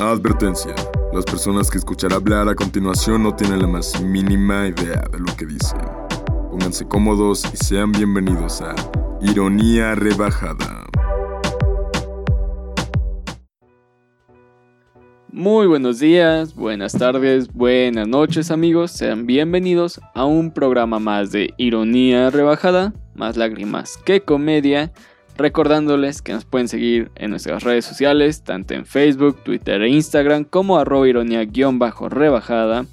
Advertencia. Las personas que escuchar hablar a continuación no tienen la más mínima idea de lo que dicen. Pónganse cómodos y sean bienvenidos a Ironía Rebajada. Muy buenos días, buenas tardes, buenas noches amigos, sean bienvenidos a un programa más de Ironía Rebajada, más lágrimas que comedia, recordándoles que nos pueden seguir en nuestras redes sociales, tanto en Facebook, Twitter e Instagram como arroba ironía-rebajada.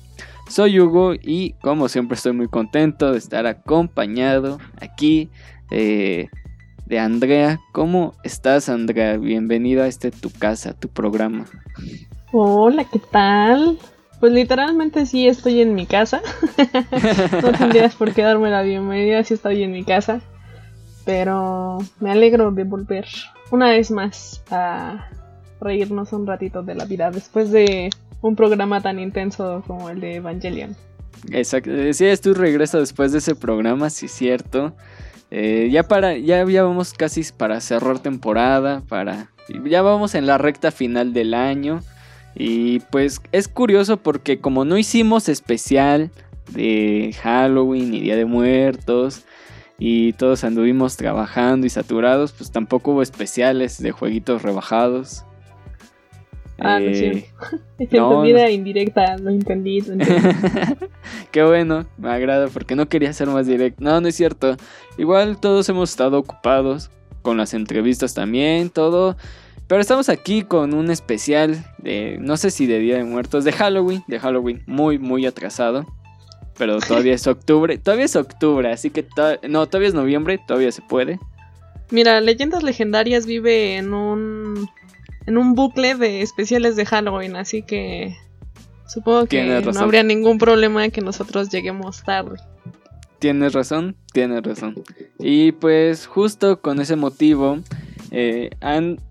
Soy Hugo y como siempre estoy muy contento de estar acompañado aquí eh, de Andrea. ¿Cómo estás Andrea? Bienvenida a este tu casa, tu programa. Hola, ¿qué tal? Pues literalmente sí estoy en mi casa. no tendrías por qué darme la bienvenida si estoy en mi casa. Pero me alegro de volver una vez más a reírnos un ratito de la vida después de un programa tan intenso como el de Evangelion. Exacto, sí, es tu regreso después de ese programa, sí, cierto. Eh, ya para, ya, ya vamos casi para cerrar temporada, para, ya vamos en la recta final del año. Y pues es curioso porque como no hicimos especial de Halloween y Día de Muertos, y todos anduvimos trabajando y saturados, pues tampoco hubo especiales de jueguitos rebajados. Ah, no eh, es cierto. vida indirecta, lo entendí, lo entendí. Qué bueno, me agrada porque no quería ser más directo. No, no es cierto. Igual todos hemos estado ocupados con las entrevistas también, todo. Pero estamos aquí con un especial de, no sé si de Día de Muertos, de Halloween, de Halloween, muy, muy atrasado pero todavía es octubre. Todavía es octubre, así que no, todavía es noviembre, todavía se puede. Mira, Leyendas Legendarias vive en un en un bucle de especiales de Halloween, así que supongo que no habría ningún problema que nosotros lleguemos tarde. Tienes razón, tienes razón. Y pues justo con ese motivo eh,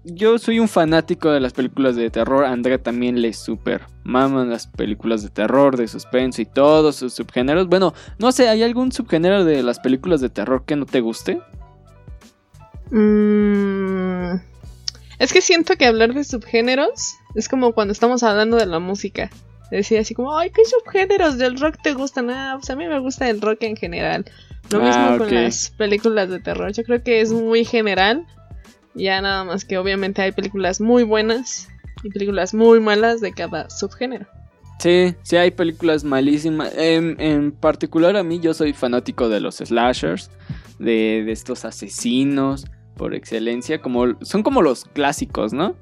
yo soy un fanático de las películas de terror. Andrea también le super maman las películas de terror, de suspenso y todos sus subgéneros. Bueno, no sé, ¿hay algún subgénero de las películas de terror que no te guste? Mm, es que siento que hablar de subgéneros es como cuando estamos hablando de la música. Decía así como, ay, ¿qué subgéneros del rock te gustan? Ah, pues a mí me gusta el rock en general. Lo mismo ah, con las películas de terror. Yo creo que es muy general ya nada más que obviamente hay películas muy buenas y películas muy malas de cada subgénero. Sí, sí hay películas malísimas. En, particular a mí yo soy fanático de los slashers, de, estos asesinos por excelencia, como son como los clásicos, ¿no?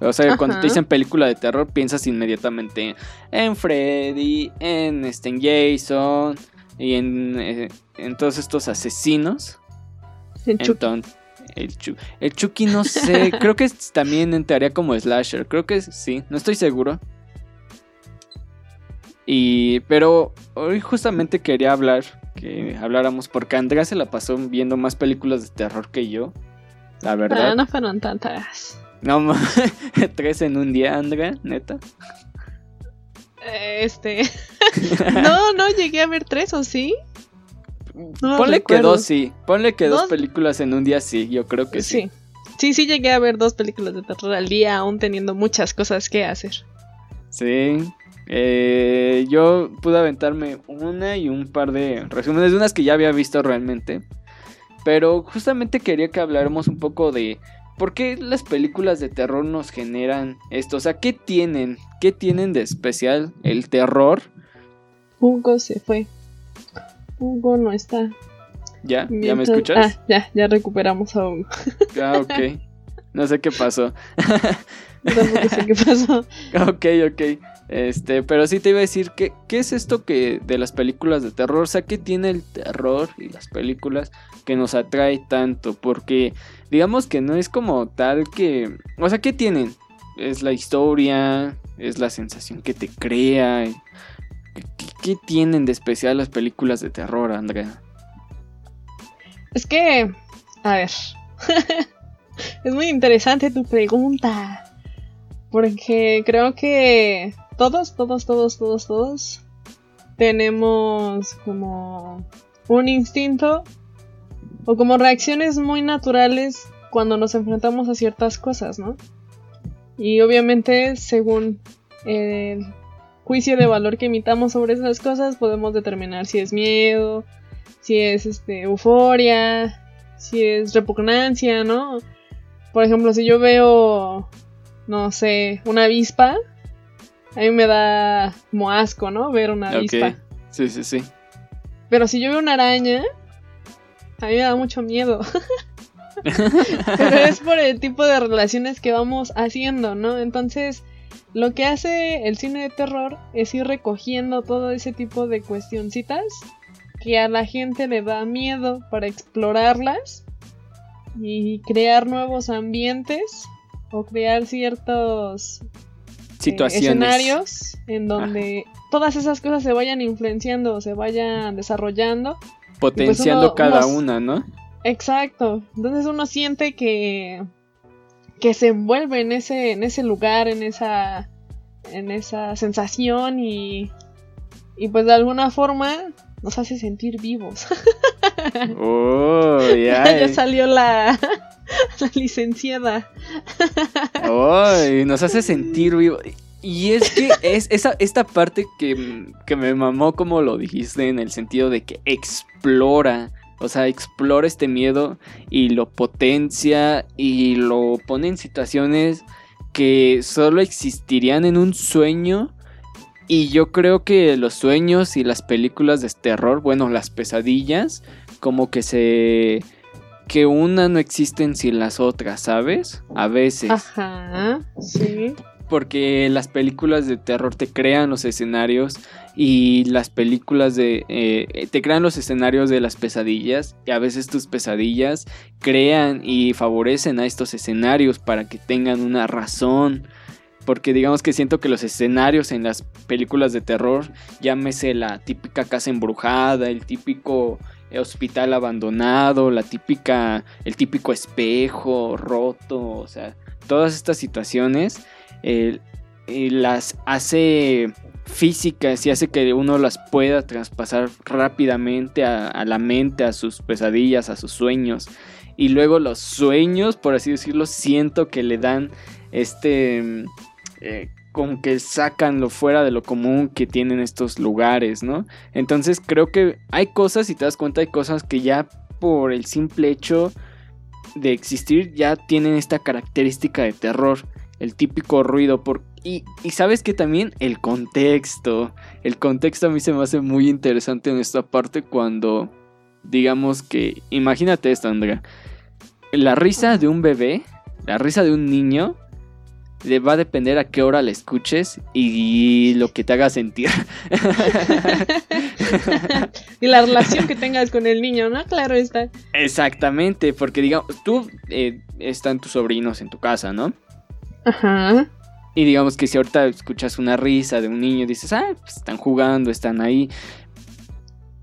O sea, cuando te dicen película de terror piensas inmediatamente en Freddy, en, este, Jason y en, eh, en todos estos asesinos. En el, Chucky no sé, creo que también entraría como slasher, creo que sí, no estoy seguro. Y pero hoy justamente quería hablar, que habláramos porque Andrea se la pasó viendo más películas de terror que yo. La verdad. Ah, no fueron tantas. No, tres en un día, Andrea, neta. Este. no, no llegué a ver tres, ¿o sí? Ponle que dos sí. Ponle que ¿Dos? películas en un día sí, yo creo que sí. sí. Sí, llegué a ver dos películas de terror al día, aún teniendo muchas cosas que hacer. Sí. Eh, yo pude aventarme una y un par de resúmenes de unas que ya había visto realmente. Pero justamente quería que habláramos un poco de por qué las películas de terror nos generan esto. O sea, ¿qué tienen? ¿Qué tienen de especial el terror? Hugo se fue. Hugo no está. ¿Ya? ¿Ya me escuchas? Ah, ya, ya recuperamos a Hugo. Ah, ok. No sé qué pasó. tampoco sé qué pasó. ok, ok. Este, pero sí te iba a decir que, ¿qué es esto que de las películas de terror? O sea, ¿qué tiene el terror y las películas que nos atrae tanto? Porque digamos que no es como tal que... O sea, ¿qué tienen? Es la historia, es la sensación que te crea, ¿Qué, tienen de especial las películas de terror, Andrea? Es que, a ver, es muy interesante tu pregunta. Porque creo que todos, todos, todos, todos, todos tenemos como un instinto o como reacciones muy naturales cuando nos enfrentamos a ciertas cosas, ¿no? Y obviamente, según el juicio de valor que emitamos sobre esas cosas, podemos determinar si es miedo, si es este euforia, si es repugnancia, ¿no? Por ejemplo, si yo veo, no sé, una avispa, a mí me da como asco, ¿no? Ver una avispa. Sí, sí, sí. Pero si yo veo una araña, a mí me da mucho miedo. Pero es por el tipo de relaciones que vamos haciendo, ¿no? Entonces, lo que hace el cine de terror es ir recogiendo todo ese tipo de cuestioncitas que a la gente le da miedo para explorarlas y crear nuevos ambientes o crear ciertos eh, escenarios en donde todas esas cosas se vayan influenciando, se vayan desarrollando. Pues Potenciando cada una, ¿no? Exacto. Entonces uno siente que que se envuelve en ese en ese lugar, en esa en esa sensación y y pues de alguna forma nos hace sentir vivos. Oh, ya salió la, la licenciada. Oh, nos hace sentir vivos. Y es que es esa, esta parte que, que me mamó como lo dijiste en el sentido de que explora o sea, explora este miedo y lo potencia y lo pone en situaciones que solo existirían en un sueño. Y yo creo que los sueños y las películas de terror, bueno, las pesadillas, como que se... que una no existen sin las otras, ¿sabes? A veces. Ajá, sí porque las películas de terror te crean los escenarios y las películas de eh, te crean los escenarios de las pesadillas y a veces tus pesadillas crean y favorecen a estos escenarios para que tengan una razón. Porque digamos que siento que los escenarios en las películas de terror llámese la típica casa embrujada el típico hospital abandonado la típica el típico espejo roto o sea todas estas situaciones y las hace físicas y hace que uno las pueda traspasar rápidamente a, la mente, a sus pesadillas, a sus sueños. Y luego los sueños, por así decirlo, siento que le dan este... Eh, como que sacan lo fuera de lo común que tienen estos lugares, ¿no? Entonces creo que hay cosas, si te das cuenta, hay cosas que ya por el simple hecho de existir ya tienen esta característica de terror el típico ruido. Por... Y, sabes que también el contexto. El contexto a mí se me hace muy interesante en esta parte cuando, digamos que, imagínate esto, Andrea. La risa de un bebé, la risa de un niño, le va a depender a qué hora la escuches y lo que te haga sentir. y la relación que tengas con el niño, ¿no? Claro está. Exactamente, porque digamos, tú eh, están tus sobrinos en tu casa, ¿no? Ajá. Y digamos que si ahorita escuchas una risa de un niño, dices, ah, pues están jugando, están ahí.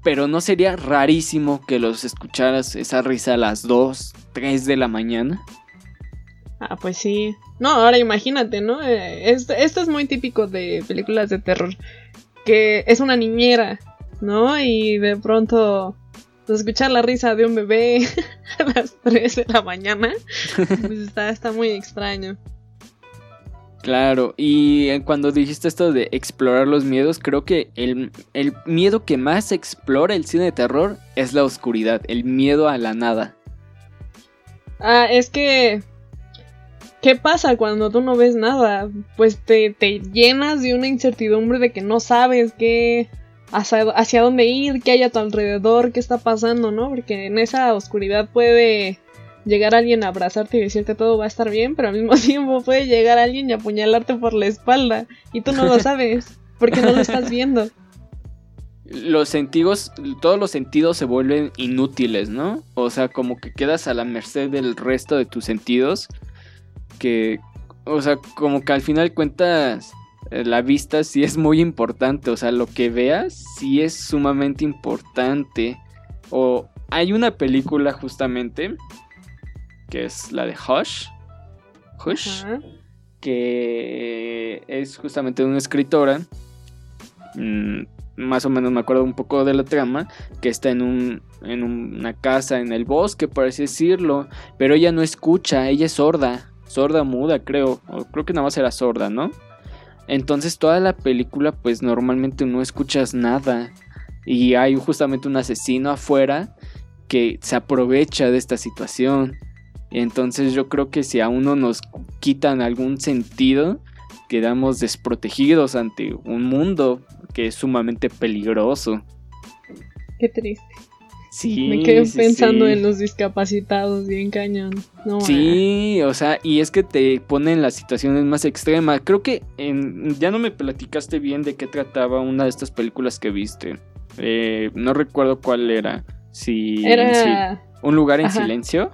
Pero no sería rarísimo que los escucharas esa risa a las 2, 3 de la mañana. Ah, pues sí. No, ahora imagínate, ¿no? Eh, esto, es muy típico de películas de terror. Que es una niñera, ¿no? Y de pronto pues, escuchar la risa de un bebé a las 3 de la mañana, pues está, está muy extraño. Claro, y cuando dijiste esto de explorar los miedos, creo que el, miedo que más explora el cine de terror es la oscuridad, el miedo a la nada. Ah, es que... ¿Qué pasa cuando tú no ves nada? Pues te, te llenas de una incertidumbre de que no sabes qué... Hacia, hacia dónde ir, qué hay a tu alrededor, qué está pasando, ¿no? Porque en esa oscuridad puede llegar alguien a abrazarte y decirte todo va a estar bien, pero al mismo tiempo puede llegar alguien y apuñalarte por la espalda y tú no lo sabes porque no lo estás viendo. Los sentidos, todos los sentidos se vuelven inútiles, ¿no? O sea, como que quedas a la merced del resto de tus sentidos. Que, o sea, como que al final cuentas, eh, la vista sí es muy importante. O sea, lo que veas sí es sumamente importante. O hay una película justamente que es la de Hush. Hush. Que es justamente una escritora. Mm, más o menos me acuerdo un poco de la trama. Que está en, un, en una casa en el bosque, por así decirlo. Pero ella no escucha, ella es sorda. sorda muda, creo. O creo que nada más era sorda, ¿no? Entonces toda la película pues normalmente no escuchas nada. Y hay justamente un asesino afuera que se aprovecha de esta situación. Entonces yo creo que si a uno nos quitan algún sentido, quedamos desprotegidos ante un mundo que es sumamente peligroso. Qué triste. Sí. Me quedé sí, pensando sí. en los discapacitados, bien cañón. No, Sí, o sea, y es que te ponen las situaciones más extremas. Creo que en- ya no me platicaste bien de qué trataba una de estas películas que viste. Eh, no recuerdo cuál era. Si, Era. si- un lugar en Ajá. silencio.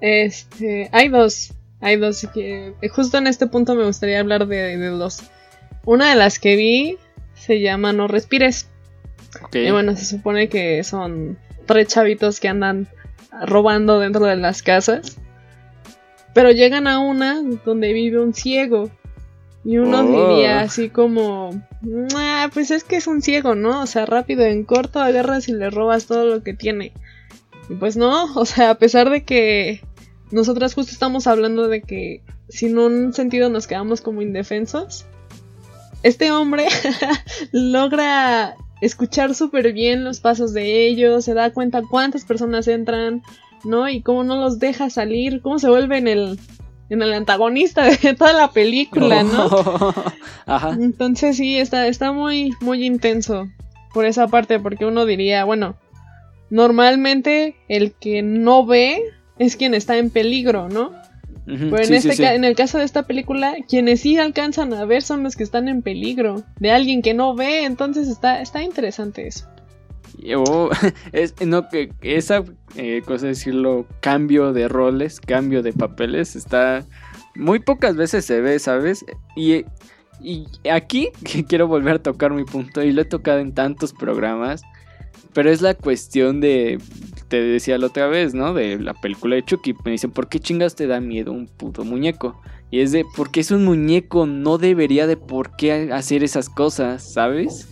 Este. Hay dos. Hay dos que. Justo en este punto me gustaría hablar de, de dos. Una de las que vi se llama No Respires. Y bueno, se supone que son tres chavitos que andan robando dentro de las casas. Pero llegan a una donde vive un ciego. Y uno Oh. diría así como, "Ah, pues es que es un ciego, ¿no? O sea, rápido en corto agarras y le robas todo lo que tiene. Y pues no, o sea, a pesar de que nosotras justo estamos hablando de que sin un sentido nos quedamos como indefensos, este hombre logra escuchar súper bien los pasos de ellos, se da cuenta cuántas personas entran, ¿no? Y cómo no los deja salir, cómo se vuelve en el, en el antagonista de toda la película, ¿no? Ajá. Entonces sí, está, está muy, muy intenso por esa parte, porque uno diría, bueno, normalmente el que no ve es quien está en peligro, ¿no? Pero en, sí, este sí, sí. ca- en el caso de esta película, quienes sí alcanzan a ver son los que están en peligro, de alguien que no ve, entonces está, está interesante eso. Oh, es, no, que esa eh, cosa de decirlo, cambio de roles, cambio de papeles, está muy pocas veces se ve, ¿sabes? Y, y aquí quiero volver a tocar mi punto, y lo he tocado en tantos programas, pero es la cuestión de, te decía la otra vez, ¿no? De la película de Chucky, me dicen, ¿por qué chingas te da miedo un puto muñeco? Y es de, porque es un muñeco, no debería de por qué hacer esas cosas, ¿sabes?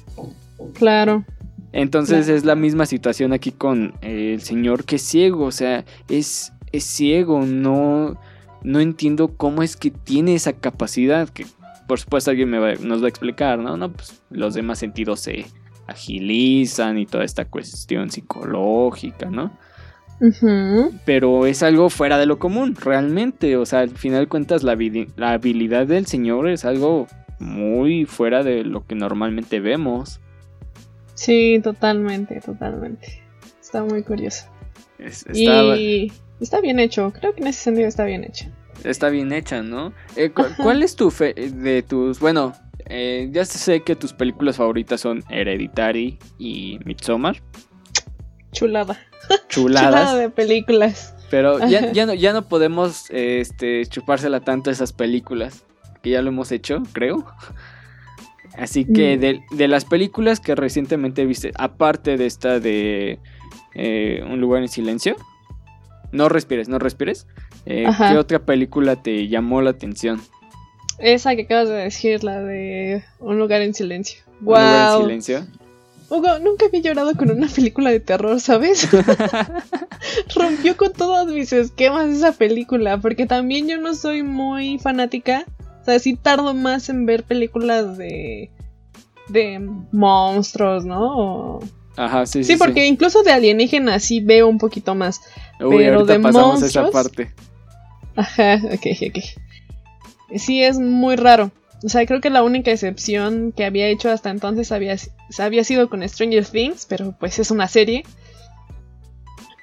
Claro. Entonces Claro. es la misma situación aquí con eh, el señor que es ciego, o sea, es, es ciego, no, no entiendo cómo es que tiene esa capacidad, que por supuesto alguien me va- nos va a explicar, ¿no? No, pues los demás sentidos se agilizan y toda esta cuestión psicológica, ¿no? Pero es algo fuera de lo común, realmente, o sea, al final de cuentas la, la habilidad del señor es algo muy fuera de lo que normalmente vemos. Sí, totalmente, totalmente. Está muy curioso. Es- está- Y está bien hecho, creo que en ese sentido está bien hecho. Está bien hecha, ¿no? Eh, cu- Ajá. ¿Cuál es tu fe de tus... Bueno, eh, ya sé que tus películas favoritas son Hereditary y Midsommar. Chulada. Chulada Chuladas. de películas. Pero ya, no, ya no podemos este, chupársela tanto a esas películas. Que ya lo hemos hecho, creo. Así que Mm. de, de las películas que recientemente viste, aparte de esta de eh, Un lugar en silencio, no respires, no respires. eh. ¿Qué otra película te llamó la atención? Esa que acabas de decir, la de Un lugar en silencio. Un lugar en Wow. silencio. Hugo, nunca había llorado con una película de terror, ¿sabes? Rompió con todos mis esquemas esa película, porque también yo no soy muy fanática. O sea, sí tardo más en ver películas de de monstruos, ¿no? O- Ajá, sí, sí. Sí, porque incluso de alienígenas sí veo un poquito más. Uy, pero ahorita de pasamos esa monstruos- parte. Ajá, ok, ok. Sí, es muy raro. O sea, creo que la única excepción que había hecho hasta entonces había, había sido con Stranger Things, pero pues es una serie.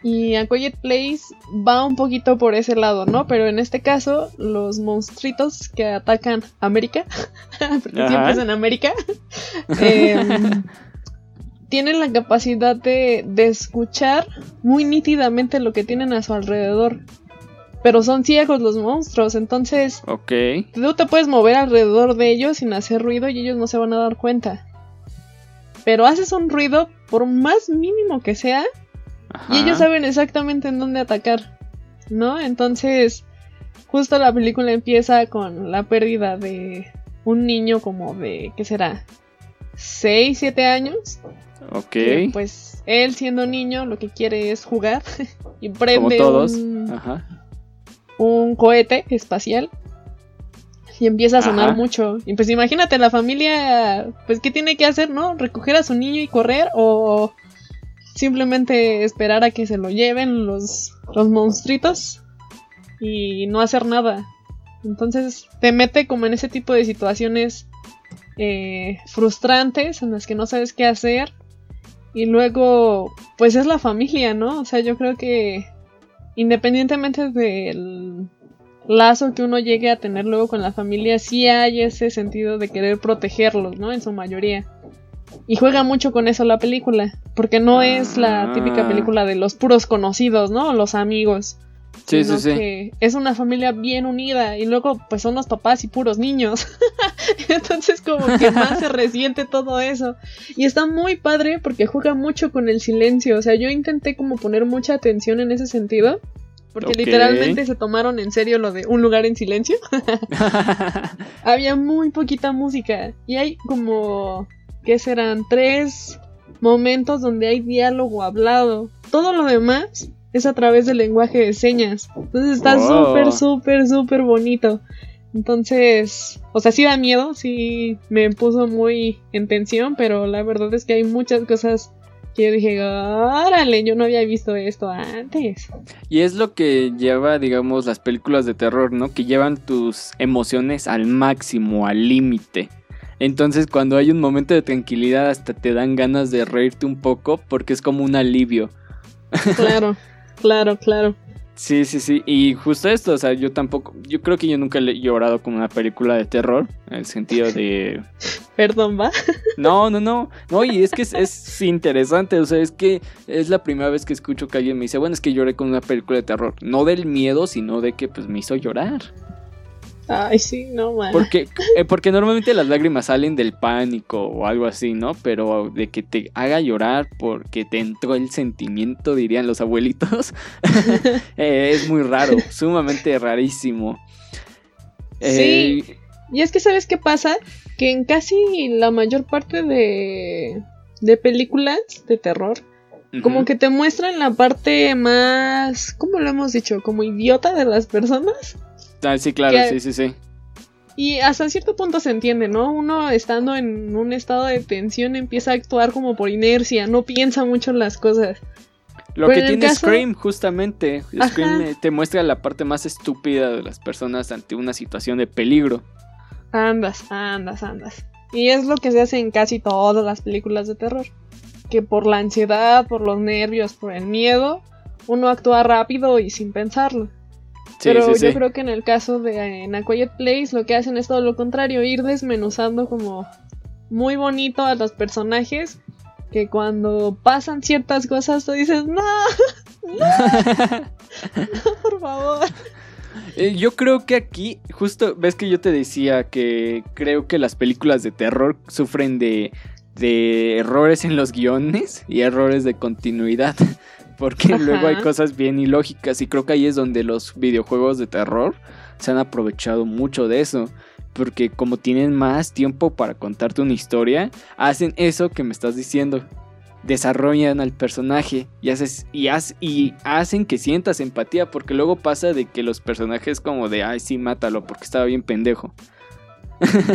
Y A Quiet Place va un poquito por ese lado, ¿no? Pero en este caso, los monstruitos que atacan América, porque Ajá. siempre es en América, em, tienen la capacidad de, de escuchar muy nítidamente lo que tienen a su alrededor. Pero son ciegos los monstruos, entonces Ok. tú te puedes mover alrededor de ellos sin hacer ruido y ellos no se van a dar cuenta. Pero haces un ruido, por más mínimo que sea, Ajá. y ellos saben exactamente en dónde atacar, ¿no? Entonces, justo la película empieza con la pérdida de un niño como de, ¿qué será? 6, 7 años. Ok. que, pues él siendo niño lo que quiere es jugar y Como prende todos. un, Ajá. Un cohete espacial y empieza a sonar Ajá. mucho. Y pues imagínate la familia, pues qué tiene que hacer, ¿no? Recoger a su niño y correr o simplemente esperar a que se lo lleven los los monstruitos y no hacer nada. Entonces te mete como en ese tipo de situaciones eh, frustrantes en las que no sabes qué hacer. Y luego, pues es la familia, ¿no? O sea, yo creo que independientemente del lazo que uno llegue a tener luego con la familia, sí hay ese sentido de querer protegerlos, ¿no? En su mayoría. Y juega mucho con eso la película, porque no es la típica Ah. película de los puros conocidos, ¿no? Los amigos. Sí, sino sí, sí. que es una familia bien unida y luego pues son los papás y puros niños. Entonces como que más se resiente todo eso. Y está muy padre porque juega mucho con el silencio. O sea, yo intenté como poner mucha atención en ese sentido. Porque literalmente se tomaron en serio lo de un lugar en silencio. Había muy poquita música. Y hay como, ¿qué serán? Tres momentos donde hay diálogo hablado. Todo lo demás es a través del lenguaje de señas. Entonces está Wow. súper, súper, súper bonito. Entonces, o sea, sí da miedo, sí me puso muy en tensión, pero la verdad es que hay muchas cosas que yo dije, órale, yo no había visto esto antes. Y es lo que lleva, digamos, las películas de terror, ¿no? Que llevan tus emociones al máximo, al límite. Entonces cuando hay un momento de tranquilidad hasta te dan ganas de reírte un poco porque es como un alivio. Claro, claro, claro. Sí, sí, sí. Y justo esto, o sea, yo tampoco, yo creo que yo nunca he llorado con una película de terror, en el sentido de... Perdón, va. No, no, no. No, y es que es, es interesante, o sea, es que es la primera vez que escucho que alguien me dice, bueno, es que lloré con una película de terror. No del miedo, sino de que pues me hizo llorar. Ay, sí, no, man. Porque, eh, porque normalmente las lágrimas salen del pánico o algo así, ¿no? Pero de que te haga llorar porque te entró el sentimiento, dirían los abuelitos, eh, es muy raro, sumamente rarísimo. Sí. Eh, Y es que, ¿sabes qué pasa? Que en casi la mayor parte de, de películas de terror, como que te muestran la parte más, ¿cómo lo hemos dicho? Como idiota de las personas. Ah, sí, claro, que- sí, sí, sí. Y hasta cierto punto se entiende, ¿no? Uno estando en un estado de tensión empieza a actuar como por inercia, no piensa mucho en las cosas. Lo Pero que tiene caso- Scream, justamente. Ajá. Scream te muestra la parte más estúpida de las personas ante una situación de peligro. Andas, andas, andas. Y es lo que se hace en casi todas las películas de terror. Que por la ansiedad, por los nervios, por el miedo, uno actúa rápido y sin pensarlo. Sí, Pero sí, yo sí. creo que en el caso de eh, en A Quiet Place lo que hacen es todo lo contrario, ir desmenuzando como muy bonito a los personajes que cuando pasan ciertas cosas tú dices, no, no, por favor. Eh, yo creo que aquí, justo, ves que yo te decía que creo que las películas de terror sufren de, de errores en los guiones y errores de continuidad. Porque Ajá. luego hay cosas bien ilógicas y creo que ahí es donde los videojuegos de terror se han aprovechado mucho de eso. Porque como tienen más tiempo para contarte una historia, hacen eso que me estás diciendo. Desarrollan al personaje y, haces, y, haz- y hacen que sientas empatía. Porque luego pasa de que los personajes como de, ay, sí, mátalo porque estaba bien pendejo.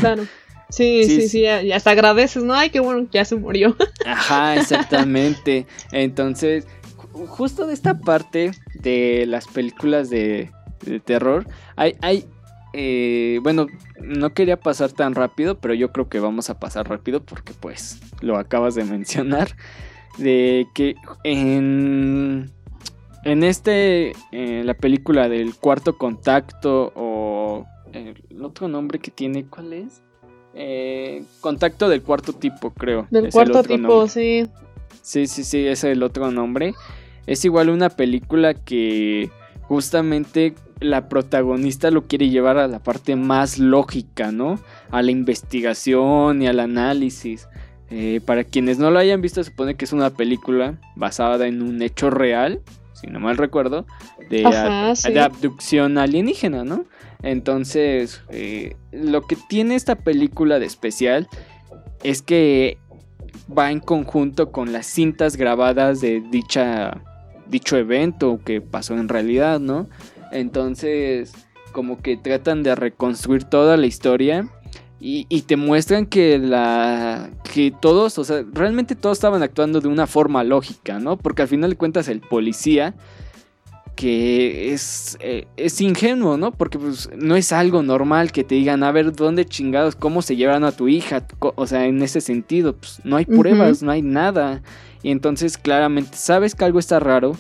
Claro. Sí, Sí, sí, sí. y hasta agradeces, ¿no? Ay, qué bueno que ya se murió. Ajá, exactamente. Entonces, justo de esta parte de las películas de, de terror, hay, hay eh, bueno, no quería pasar tan rápido, pero yo creo que vamos a pasar rápido porque pues lo acabas de mencionar, de que en, en este, la película del cuarto contacto o el otro nombre que tiene, ¿cuál es? Eh, contacto del cuarto tipo, creo. Del cuarto tipo, nombre. sí. Sí, sí, sí, ese es el otro nombre. Es igual una película que justamente la protagonista lo quiere llevar a la parte más lógica, ¿no? A la investigación y al análisis. Eh, para quienes no lo hayan visto, se supone que es una película basada en un hecho real, si no mal recuerdo, de, Ajá, ab- sí. de abducción alienígena, ¿no? Entonces, eh, lo que tiene esta película de especial es que va en conjunto con las cintas grabadas de dicha dicho evento que pasó en realidad, ¿no? Entonces, como que tratan de reconstruir toda la historia y, y, te muestran que la que todos, o sea, realmente todos estaban actuando de una forma lógica, ¿no? Porque al final de cuentas el policía que es, eh, es ingenuo, ¿no? Porque pues, no es algo normal que te digan, a ver, ¿dónde chingados, cómo se llevan a tu hija? O sea, en ese sentido, pues no hay pruebas, no hay nada. Y entonces claramente sabes que algo está raro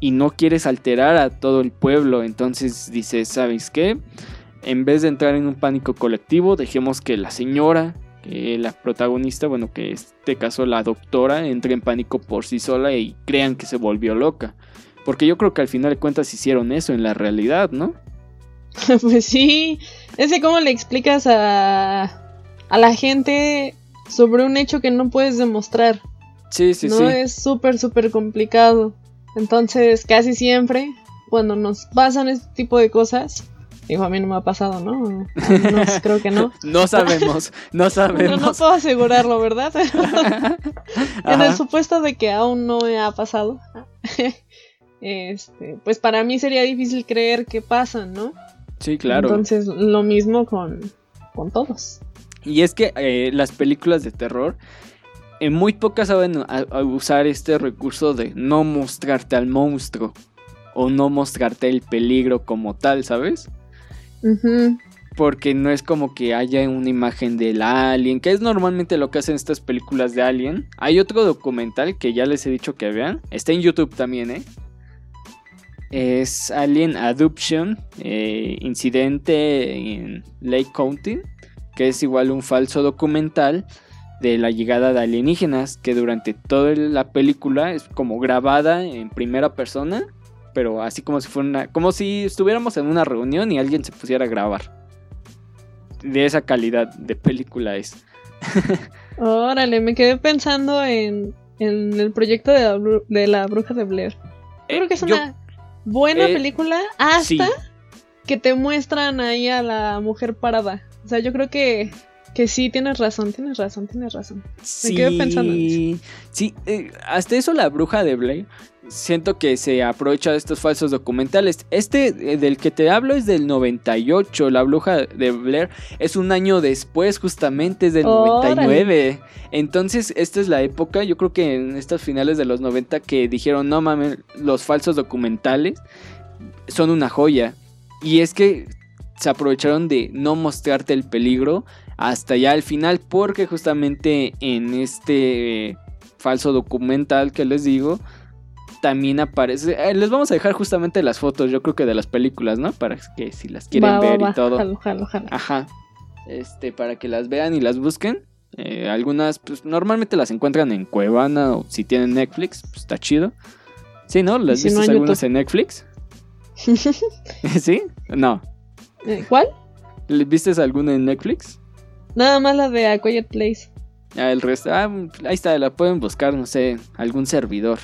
y no quieres alterar a todo el pueblo. Entonces dices, ¿sabes qué? en vez de entrar en un pánico colectivo, dejemos que la señora, que la protagonista, bueno, que en este caso la doctora, entre en pánico por sí sola y crean que se volvió loca. Porque yo creo que al final de cuentas hicieron eso en la realidad, ¿no? pues sí. Ese cómo le explicas a, a la gente sobre un hecho que no puedes demostrar. Sí, sí, no sí. es súper, súper complicado. Entonces, casi siempre, cuando nos pasan este tipo de cosas, Digo, a mí no me ha pasado, ¿no? Al creo que no. no sabemos, no sabemos. No, no puedo asegurarlo, ¿verdad? en el supuesto de que aún no me ha pasado. este, pues para mí sería difícil creer que pasan, ¿no? Sí, claro. Entonces, lo mismo con, con todos. Y es que eh, las películas de terror en muy pocas saben a, a usar este recurso de no mostrarte al monstruo o no mostrarte el peligro como tal, ¿sabes? Uh -huh. Porque no es como que haya una imagen del alien, que es normalmente lo que hacen estas películas de alien. Hay otro documental que ya les he dicho que vean. Está en YouTube también, ¿eh? Es Alien Adoption, eh, incidente en Lake County, que es igual un falso documental de la llegada de alienígenas, que durante toda la película es como grabada en primera persona pero así como si fuera una, como si estuviéramos en una reunión y alguien se pusiera a grabar. De esa calidad de película es. Órale, me quedé pensando en, en el proyecto de la, de la, bruja de Blair. Yo creo que es una buena eh, película hasta sí. que te muestran ahí a la mujer parada. O sea, yo creo que que sí, tienes razón, tienes razón, tienes razón. Me sí, quedé pensando en eso. Sí, eh, hasta eso la bruja de Blair. Siento que se aprovecha de estos falsos documentales. Este eh, del que te hablo es del 98. La bruja de Blair es un año después, justamente es del oh, 99. Entonces, esta es la época, yo creo que en estas finales de los 90 que dijeron, no mames, los falsos documentales son una joya. Y es que se aprovecharon de no mostrarte el peligro hasta ya al final porque justamente en este falso documental que les digo también aparece eh, les vamos a dejar justamente las fotos yo creo que de las películas no para que si las quieren va, ver va, y todo. jalo, jalo, jalo. ajá. Este para que las vean y las busquen. Eh, algunas pues normalmente las encuentran en Cuevana o si tienen Netflix pues está chido. Sí no las si viste no algunas YouTube? en Netflix sí no. Eh, ¿Cuál? ¿Viste alguna en Netflix? Nada más la de A Quiet Place. Ah, el resto, ah, ahí está, la pueden buscar, no sé, algún servidor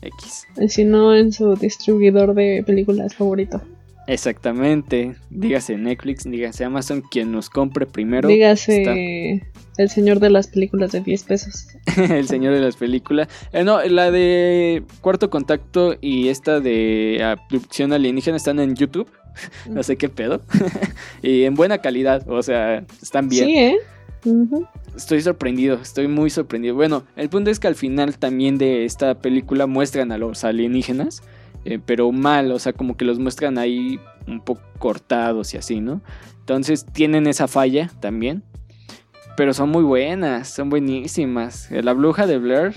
X. Y si no, en su distribuidor de películas favorito. Exactamente, dígase Netflix, dígase Amazon, quien nos compre primero. Dígase el señor de las películas de 10 pesos. el señor de las películas. Eh, no, la de Cuarto Contacto y esta de Abducción Alienígena están en YouTube. no sé qué pedo. y en buena calidad, o sea, están bien. Sí, ¿eh? Uh -huh. Estoy sorprendido, estoy muy sorprendido. Bueno, el punto es que al final también de esta película muestran a los alienígenas, eh, pero mal, o sea, como que los muestran ahí un poco cortados y así, ¿no? Entonces tienen esa falla también. Pero son muy buenas, son buenísimas. La bruja de Blair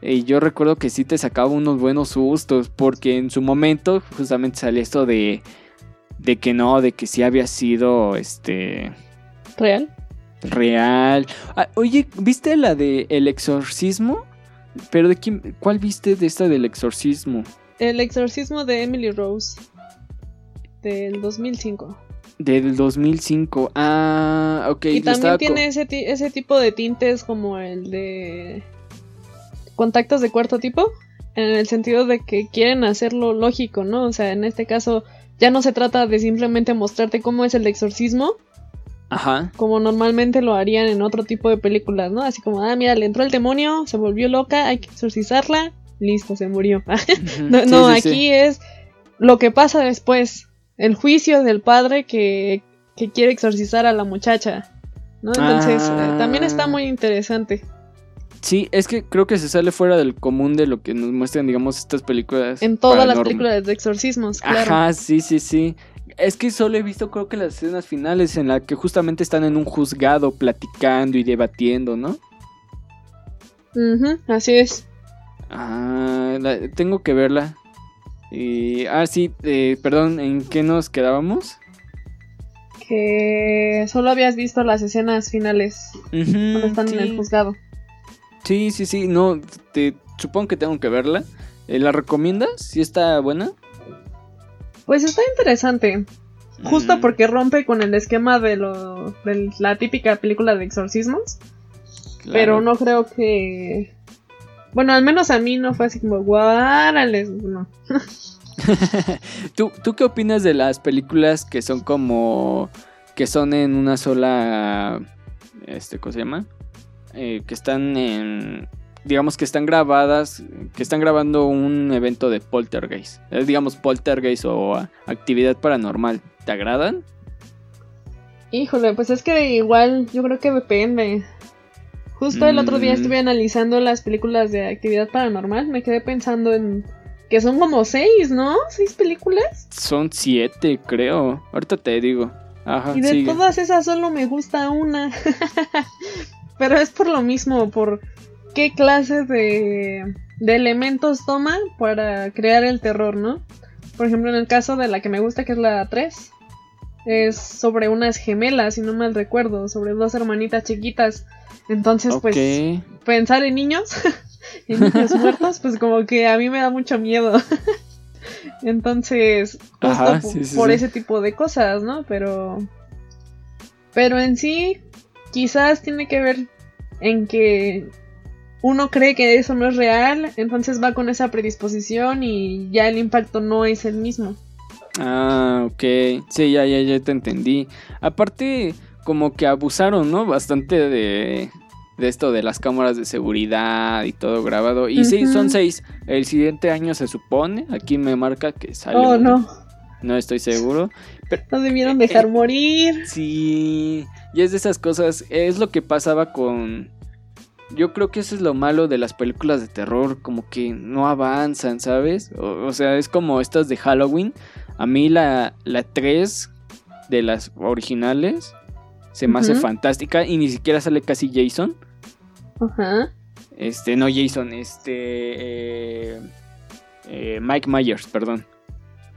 y yo recuerdo que sí te sacaba unos buenos sustos, porque en su momento justamente salía esto de, de que no, de que sí había sido este... ¿Real? Real. Ah, oye, ¿viste la de El Exorcismo? Pero de quién, ¿cuál viste de esta del Exorcismo? El Exorcismo de Emily Rose. Del 2005. Del 2005. Ah, ok. Y también tiene ese, ese tipo de tintes como el de contactos de cuarto tipo, en el sentido de que quieren hacerlo lógico, ¿no? O sea, en este caso ya no se trata de simplemente mostrarte cómo es el exorcismo, Ajá. como normalmente lo harían en otro tipo de películas, ¿no? Así como, ah, mira, le entró el demonio, se volvió loca, hay que exorcizarla, listo, se murió. no, Sí, no sí, sí. aquí es lo que pasa después, el juicio del padre que, que quiere exorcizar a la muchacha. ¿no? Entonces, Ah. eh, también está muy interesante. Sí, es que creo que se sale fuera del común de lo que nos muestran, digamos, estas películas. En todas las películas de exorcismos, claro. Ajá, sí, sí, sí. Es que solo he visto creo que las escenas finales en la que justamente están en un juzgado platicando y debatiendo, ¿no? Ujú, así es. Ah, la- tengo que verla. Y, ah, sí, eh, perdón, ¿en qué nos quedábamos? Que solo habías visto las escenas finales cuando están en el juzgado. Sí, sí, sí, no, te, supongo que tengo que verla. Eh, ¿La recomiendas? ¿Sí está buena? Pues está interesante. Justo Mm, porque rompe con el esquema de, lo, de la típica película de exorcismos. claro. Pero no creo que. Bueno, al menos a mí no fue así como, guárales. No. ¿Tú, ¿Tú qué opinas de las películas que son como... que son en una sola... este, ¿cómo se llama? Eh, que están en... digamos que están grabadas, que están grabando un evento de poltergeist. Eh, digamos poltergeist o ah, actividad paranormal. ¿Te agradan? Híjole, pues es que igual yo creo que depende. Justo el otro día Mm. estuve analizando las películas de actividad paranormal. Me quedé pensando en que son como seis, ¿no? Seis películas. Son siete, creo. Ahorita te digo. Ajá, y de sigue. todas esas solo me gusta una. Pero es por lo mismo, por qué clase de, de elementos toma para crear el terror, ¿no? Por ejemplo, en el caso de la que me gusta, que es la 3, es sobre unas gemelas, si no mal recuerdo, sobre dos hermanitas chiquitas. Entonces, pues, pensar en niños, en niños muertos, pues como que a mí me da mucho miedo. Entonces, justo Ajá, po- sí, sí, por sí. ese tipo de cosas, ¿no? Pero, pero en sí, quizás tiene que ver en que uno cree que eso no es real, entonces va con esa predisposición y ya el impacto no es el mismo. Ah, ok. Sí, ya, ya, ya te entendí. Aparte, como que abusaron, ¿no? Bastante de, de esto de las cámaras de seguridad y todo grabado. Y sí, Ujú. son seis. El siguiente año se supone. Aquí me marca que sale. Oh, no, No estoy seguro. no debieron Eh, dejar eh. morir. Sí. Y es de esas cosas. Es lo que pasaba con. Yo creo que eso es lo malo de las películas de terror. Como que no avanzan, ¿sabes? O, o sea, es como estas de Halloween. A mí la, la 3 de las originales se me hace fantástica. Y ni siquiera sale casi Jason. Ajá. Este, no Jason, este. eh, eh, Mike Myers, perdón.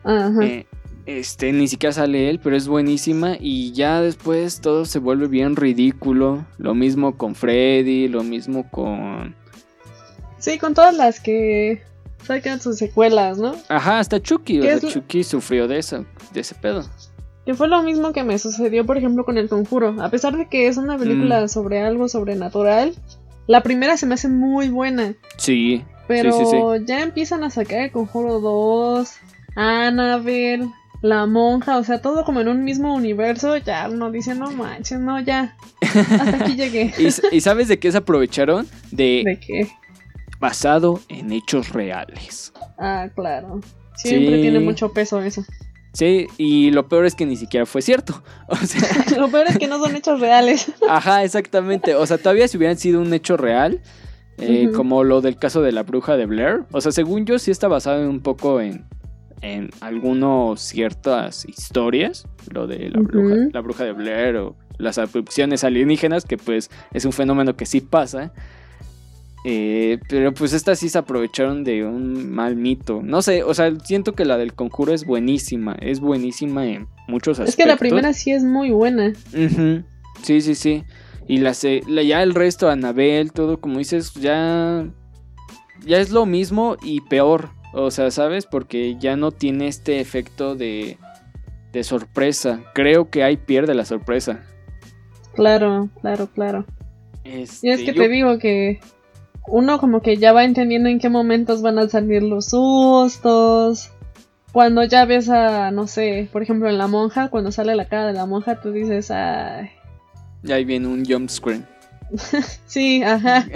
Ajá. Eh, este, ni siquiera sale él, pero es buenísima. Y ya después todo se vuelve bien ridículo. Lo mismo con Freddy, lo mismo con. Sí, con todas las que sacan sus secuelas, ¿no? Ajá, hasta Chucky. O ¿Qué sea, es Chucky sufrió de eso, de ese pedo. Que fue lo mismo que me sucedió, por ejemplo, con El Conjuro. A pesar de que es una película Mm. sobre algo sobrenatural, la primera se me hace muy buena. Sí, Pero Sí, sí, ya empiezan a sacar El Conjuro 2, Annabelle, La Monja, o sea, todo como en un mismo universo. Ya uno dice, no manches, no, ya. Hasta aquí llegué. ¿Y, sabes de qué se aprovecharon? De ¿De qué? basado en hechos reales. Ah, claro. Siempre Sí. tiene mucho peso eso. Sí, y lo peor es que ni siquiera fue cierto. O sea, Lo peor es que no son hechos reales. Ajá, exactamente. O sea, todavía si hubieran sido un hecho real, eh, como lo del caso de la bruja de Blair. O sea, según yo, sí está basado un poco en, en algunas ciertas historias. Lo de la, bruja, la bruja de Blair o las abducciones alienígenas, que pues es un fenómeno que sí pasa. Eh, pero pues estas sí se aprovecharon de un mal mito. No sé, o sea, siento que la del conjuro es buenísima. Es buenísima en muchos aspectos. Es que la primera sí es muy buena. Sí, sí, sí. Y la, la- ya el resto, Anabel, todo, como dices, ya. Ya es lo mismo y peor. O sea, ¿sabes? Porque ya no tiene este efecto de. de sorpresa. Creo que ahí pierde la sorpresa. Claro, claro, claro. Este, Y es que yo- te digo que uno como que ya va entendiendo en qué momentos van a salir los sustos. Cuando ya ves a, no sé, por ejemplo en la monja, cuando sale la cara de la monja, tú dices, ay, Ya ahí viene un jump screen. Sí, ajá.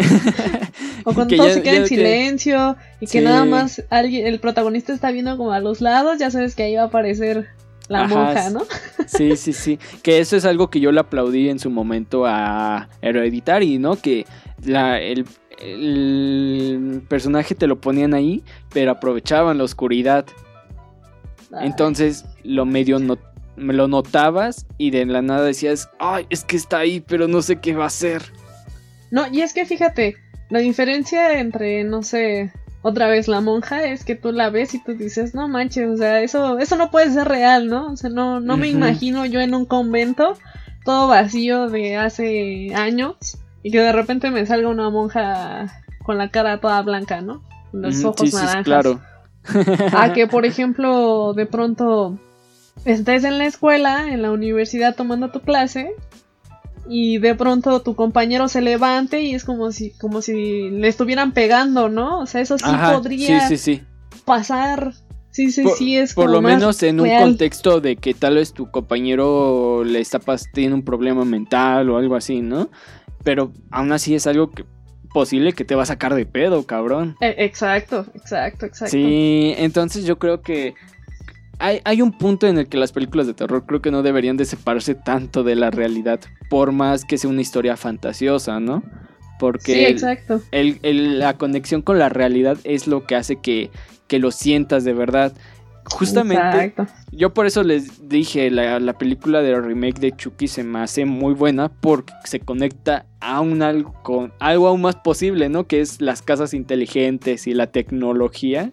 O cuando todo se queda en que- silencio y que Sí. nada más alguien, el protagonista está viendo como a los lados, ya sabes que ahí va a aparecer la Ajá, monja, ¿no? Sí, sí, sí. Que eso es algo que yo le aplaudí en su momento a Hereditary, ¿no? Que la, el, el personaje te lo ponían ahí, pero aprovechaban la oscuridad. Entonces lo medio no- me lo notabas y de la nada decías, ay, es que está ahí, pero no sé qué va a hacer. No, y es que fíjate, la diferencia entre, no sé, otra vez la monja es que tú la ves y tú dices, no manches, o sea, eso, eso no puede ser real, ¿no? O sea, no, no me imagino yo en un convento todo vacío de hace años y que de repente me salga una monja con la cara toda blanca, ¿no? Con Los Ujú, ojos sí, naranjas. claro. A que, por ejemplo, de pronto estés en la escuela, en la universidad tomando tu clase y de pronto tu compañero se levante y es como si como si le estuvieran pegando, ¿no? O sea, eso sí Ajá, podría sí, sí, sí. pasar. Sí, sí, Por, sí, es por como lo más menos en un contexto de que tal vez tu compañero le está tiene un problema mental o algo así, ¿no? Pero aún así es algo que posible que te va a sacar de pedo, cabrón. Eh, exacto, exacto, exacto. Sí, entonces yo creo que hay, hay un punto en el que las películas de terror creo que no deberían de separarse tanto de la realidad, por más que sea una historia fantasiosa, ¿no? Porque Sí, exacto. el- el- la conexión con la realidad es lo que hace que, que lo sientas de verdad. Justamente, Exacto. yo por eso les dije, la, la película de remake de Chucky se me hace muy buena porque se conecta a un algo, con algo aún más posible, ¿no? Que es las casas inteligentes y la tecnología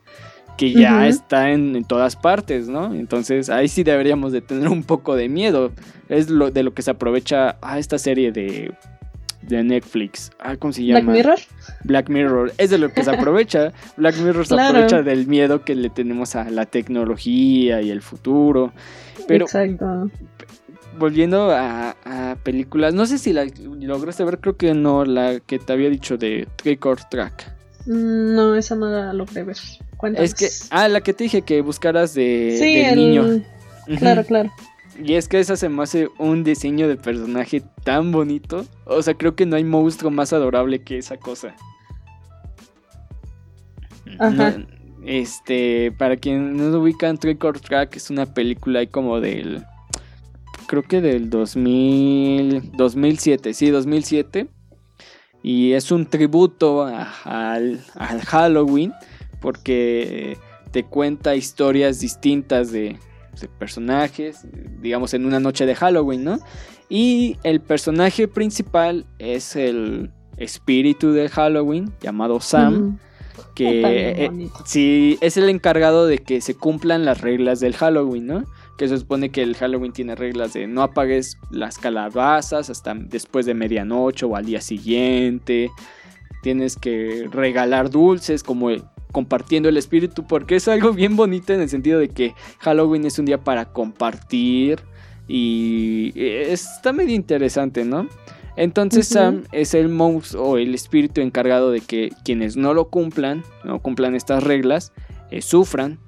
que ya está en, en todas partes, ¿no? Entonces ahí sí deberíamos de tener un poco de miedo. Es lo de lo que se aprovecha a esta serie de, de Netflix. Ah, ¿Cómo se llama? Black Mirror. Black Mirror es de lo que se aprovecha. Black Mirror se Claro. aprovecha del miedo que le tenemos a la tecnología y el futuro. Pero Exacto. volviendo a, a películas, no sé si la lograste ver, creo que no, la que te había dicho de or Track. Mm, No, esa no la logré ver. Cuéntanos. Es que, ah, la que te dije que buscaras de, sí, del el... niño. Claro, claro. Y es que esa se me hace un diseño de personaje tan bonito. O sea, creo que no hay monstruo más adorable que esa cosa. Ajá. No, este, para quien no lo ubican, Trick or Track es una película ahí como del. Creo que del 2000, 2007, sí, 2007. Y es un tributo a- al, al Halloween porque te cuenta historias distintas de, de personajes, digamos en una noche de Halloween, ¿no? Y el personaje principal es el espíritu de Halloween llamado Sam, que eh, sí es el encargado de que se cumplan las reglas del Halloween, ¿no? Que se supone que el Halloween tiene reglas de no apagues las calabazas hasta después de medianoche o al día siguiente. Tienes que regalar dulces como compartiendo el espíritu porque es algo bien bonito en el sentido de que Halloween es un día para compartir y eh, está medio interesante, ¿no? Entonces. Sam es el monstruo o el espíritu encargado de que quienes no lo cumplan, no cumplan estas reglas, eh, sufran.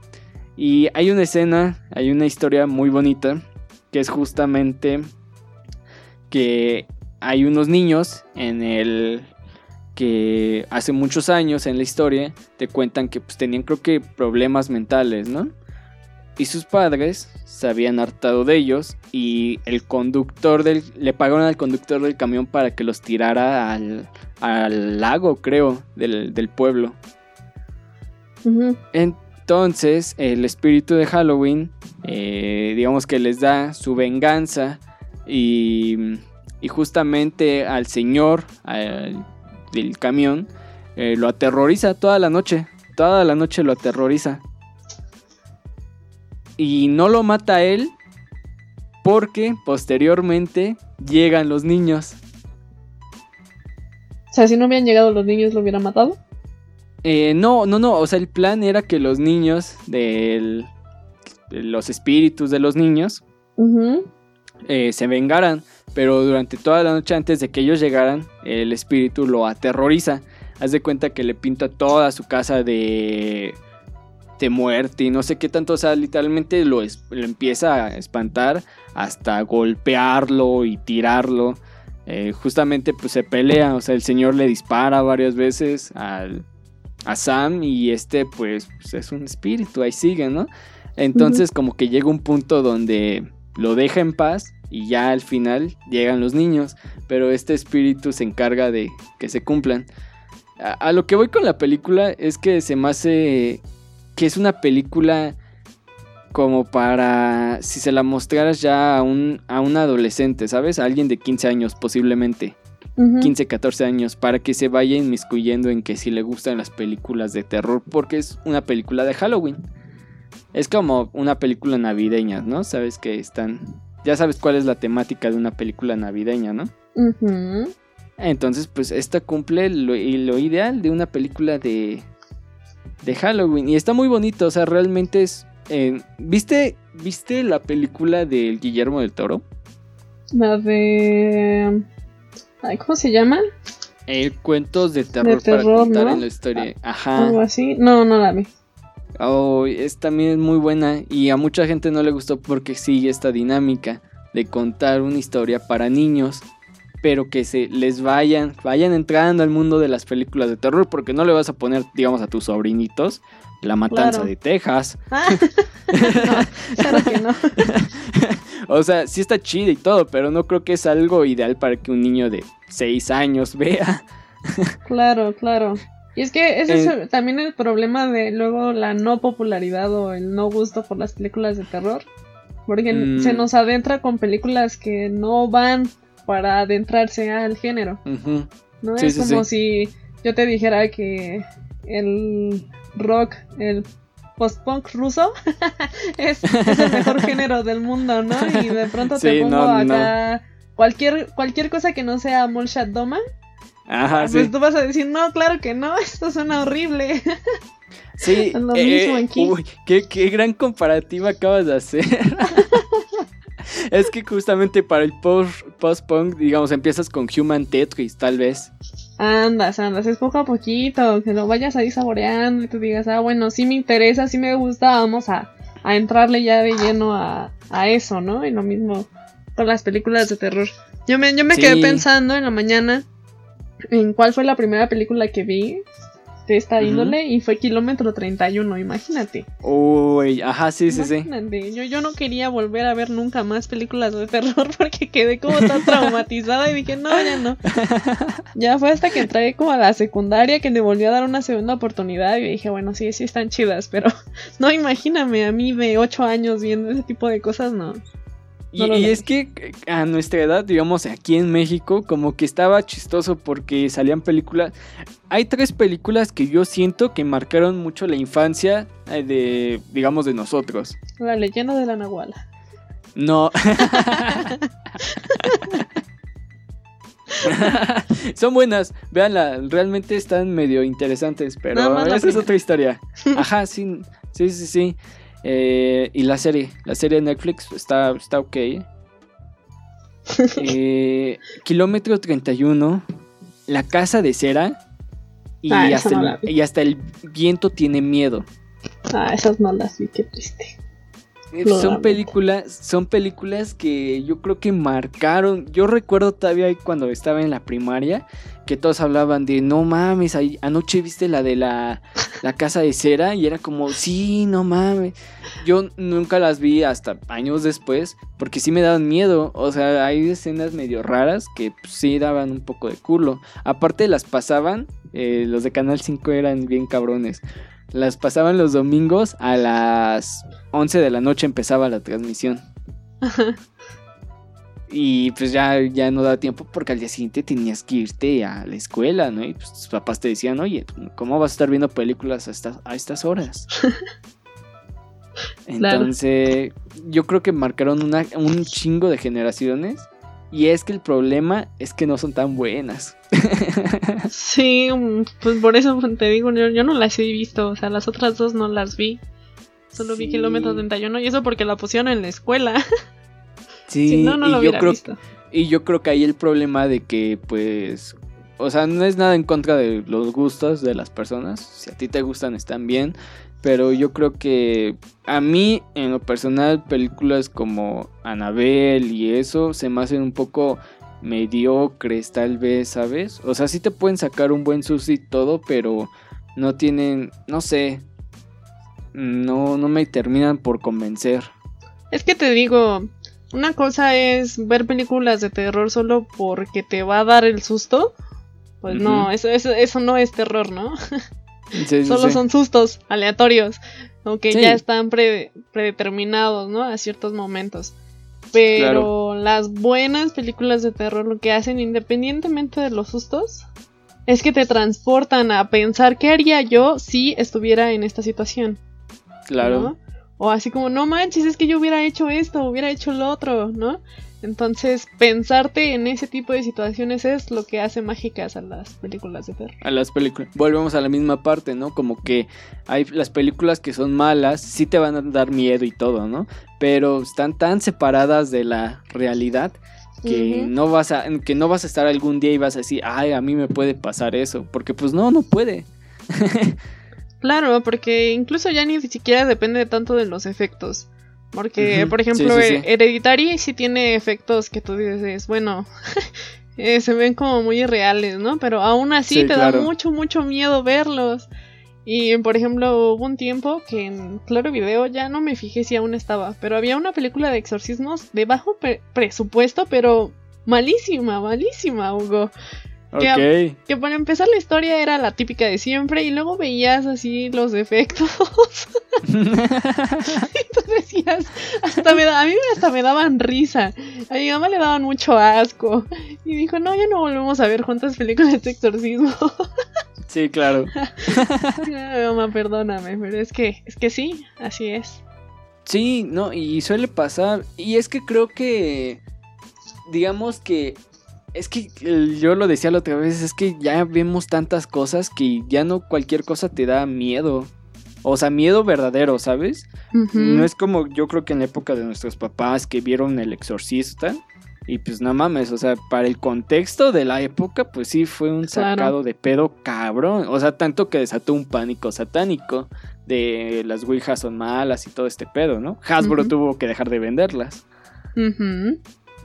Y hay una escena, hay una historia muy bonita, que es justamente que hay unos niños en el que hace muchos años en la historia te cuentan que pues, tenían creo que problemas mentales, ¿no? Y sus padres se habían hartado de ellos y el conductor del le pagaron al conductor del camión para que los tirara al, al lago, creo, del, del pueblo. Entonces, el espíritu de Halloween, eh, digamos que les da su venganza y, justamente al señor al- del camión eh, lo aterroriza toda la noche. Toda la noche lo aterroriza. Y no lo mata él porque posteriormente llegan los niños. O sea, si no habían llegado los niños, lo hubieran matado. Eh, no, no, no. O sea, el plan era que los niños del- de los espíritus de los niños eh, se vengaran. Pero durante toda la noche antes de que ellos llegaran, el espíritu lo aterroriza. Haz de cuenta que le pinta toda su casa de, de muerte y no sé qué tanto. O sea, literalmente lo, es- lo empieza a espantar hasta golpearlo y tirarlo. eh, justamente pues se pelea, o sea, el señor le dispara varias veces al, a Sam y este pues, pues, es un espíritu, ahí sigue, ¿no? Entonces como que llega un punto donde lo deja en paz y ya al final llegan los niños, pero este espíritu se encarga de que se cumplan. A, a lo que voy con la película es que se me hace que es una película como para si se la mostraras ya a un, a un adolescente, ¿sabes? A alguien de 15 años posiblemente. Ujú. 15, 14 años, para que se vaya inmiscuyendo en que si le gustan las películas de terror, porque es una película de Halloween. Es como una película navideña, ¿no? Sabes que están... Ya sabes cuál es la temática de una película navideña, ¿no? Entonces, pues esta cumple lo, y lo ideal de una película de, de Halloween. Y está muy bonito, o sea, realmente es... eh, ¿viste, ¿Viste la película del Guillermo del Toro? La de. Ay, ¿Cómo se llama? Eh, cuentos de terror, para terror, contar ¿no? en la historia. Ajá. Algo así. No, no la vi. Oh, es también muy buena y a mucha gente no le gustó porque sigue esta dinámica de contar una historia para niños, pero que se les vayan, vayan entrando al mundo de las películas de terror, porque no le vas a poner, digamos, a tus sobrinitos La Matanza Claro. de Texas. Ah, no, claro que no. O sea, sí está chida y todo, pero no creo que es algo ideal para que un niño de 6 años vea. Claro, claro. Y es que ese Eh. es también el problema de luego la no popularidad o el no gusto por las películas de terror. Porque Mm. se nos adentra con películas que no van para adentrarse al género. ¿no? Sí, es sí, como sí. si yo te dijera que el rock, el post-punk ruso es, es el mejor género del mundo, ¿no? Y de pronto te Sí, pongo no, acá cualquier, cualquier cosa que no sea Molchat Doma, Ajá, pues sí. tú vas a decir, no, claro que no, esto suena horrible. Sí, lo eh, mismo aquí. uy, qué, qué gran comparativa acabas de hacer. es que justamente para el post- post-punk, digamos, empiezas con Human Tetris, tal vez. Andas, andas, es poco a poquito, que lo vayas ahí saboreando y tú digas, ah, bueno, sí me interesa, sí me gusta, vamos a, a entrarle ya de lleno a, a eso, ¿no? Y lo mismo con las películas de terror. Yo me, yo me Sí. quedé pensando en la mañana en cuál fue la primera película que vi de esta índole y fue Kilómetro 31, imagínate. Uy, ajá, sí, sí, sí. Yo, yo no quería volver a ver nunca más películas de terror porque quedé como tan traumatizada y dije, no, ya no. Ya fue hasta que entré como a la secundaria que le volví a dar una segunda oportunidad y dije, bueno, sí, sí están chidas, pero no imagíname a mí de 8 años viendo ese tipo de cosas, no. Y, No es que eh, a nuestra edad, digamos, aquí en México, como que estaba chistoso porque salían películas. Hay tres películas que yo siento que marcaron mucho la infancia eh, de, digamos, de nosotros. La leyenda de la Nahuala. No. Son buenas, véanla, realmente están medio interesantes, pero esa es otra historia. Ajá, sí, sí, sí, sí. Eh, y la serie, la serie de Netflix está, está ok. Eh, Kilómetro 31, La Casa de Cera y, Ah, hasta no el, y hasta el viento tiene miedo. Ah, esas no las vi, qué triste. Lo Son películas, son películas que yo creo que marcaron. Yo recuerdo todavía cuando estaba en la primaria que todos hablaban de no mames, ahí- anoche viste la de la, la casa de cera y era como, sí, no mames. Yo nunca las vi hasta años después porque sí me daban miedo. O sea, hay escenas medio raras que pues, sí daban un poco de culo. Aparte las pasaban, eh, los de Canal 5 eran bien cabrones. Las pasaban los domingos a las 11 de la noche empezaba la transmisión. Y pues ya, ya no da tiempo porque al día siguiente tenías que irte a la escuela, ¿no? Y pues tus papás te decían, oye, ¿cómo vas a estar viendo películas a estas, a estas horas? Claro. Entonces, yo creo que marcaron una- un chingo de generaciones. Y es que el problema es que no son tan buenas. Sí, mm, pues por eso te digo, yo, yo no las he visto, o sea, las otras dos no las vi. Solo vi. Kilómetro 31 y eso porque la pusieron en la escuela. Sí, si no, no y lo yo creo visto. Y yo creo que ahí el problema de que, pues, o sea, no es nada en contra de los gustos de las personas. Si a ti te gustan, están bien. Pero yo creo que a mí, en lo personal, películas como Annabelle y eso se me hacen un poco mediocres, tal vez, ¿sabes? O sea, sí te pueden sacar un buen susto y todo, pero no tienen, no sé, no, no me terminan por convencer. Es que te digo, una cosa es ver películas de terror solo porque te va a dar el susto. Pues no, eso, eso, eso no es terror, ¿no? Sí, solo sí. son sustos aleatorios, aunque Sí. ya están pre- predeterminados, ¿no? A ciertos momentos. Pero las buenas películas de terror lo que hacen, independientemente de los sustos, es que te transportan a pensar qué haría yo si estuviera en esta situación. Claro. ¿no? O así como, no manches, es que yo hubiera hecho esto, hubiera hecho lo otro, ¿no? Entonces, pensarte en ese tipo de situaciones es lo que hace mágicas a las películas de terror. a las películas. Volvemos a la misma parte, ¿no? Como que hay las películas que son malas, sí te van a dar miedo y todo, ¿no? Pero están tan separadas de la realidad que no vas a que no vas a estar algún día y vas a decir, "Ay, a mí me puede pasar eso", porque pues no, no puede. Claro, porque incluso ya ni siquiera depende tanto de los efectos. Porque, por ejemplo, sí, sí, He- sí. Hereditary sí tiene efectos que tú dices, bueno, eh, se ven como muy irreales, ¿no? Pero aún así Sí, te claro. da mucho, mucho miedo verlos. Y, por ejemplo, hubo un tiempo que en Claro Video ya no me fijé si aún estaba, pero había una película de exorcismos de bajo pre- presupuesto, pero malísima, malísima, Hugo. Que para empezar la historia era la típica de siempre y luego veías así los efectos. y tú decías, hasta me da- a mí hasta me daban risa. A mi mamá le daban mucho asco. Y dijo, no, ya no volvemos a ver juntas películas de exorcismo. sí, claro. Mamá, perdóname, pero es que, es que sí, así es. Sí, no, y suele pasar. Y es que creo que, digamos que, es que el- yo lo decía la otra vez, es que ya vemos tantas cosas que ya no cualquier cosa te da miedo. O sea, miedo verdadero, ¿sabes? No es como yo creo que en la época de nuestros papás que vieron El Exorcista. Y pues no mames, o sea, para el contexto de la época, pues sí fue un Claro. sacado de pedo cabrón. O sea, tanto que desató un pánico satánico de las Ouijas son malas y todo este pedo, ¿no? Hasbro tuvo que dejar de venderlas.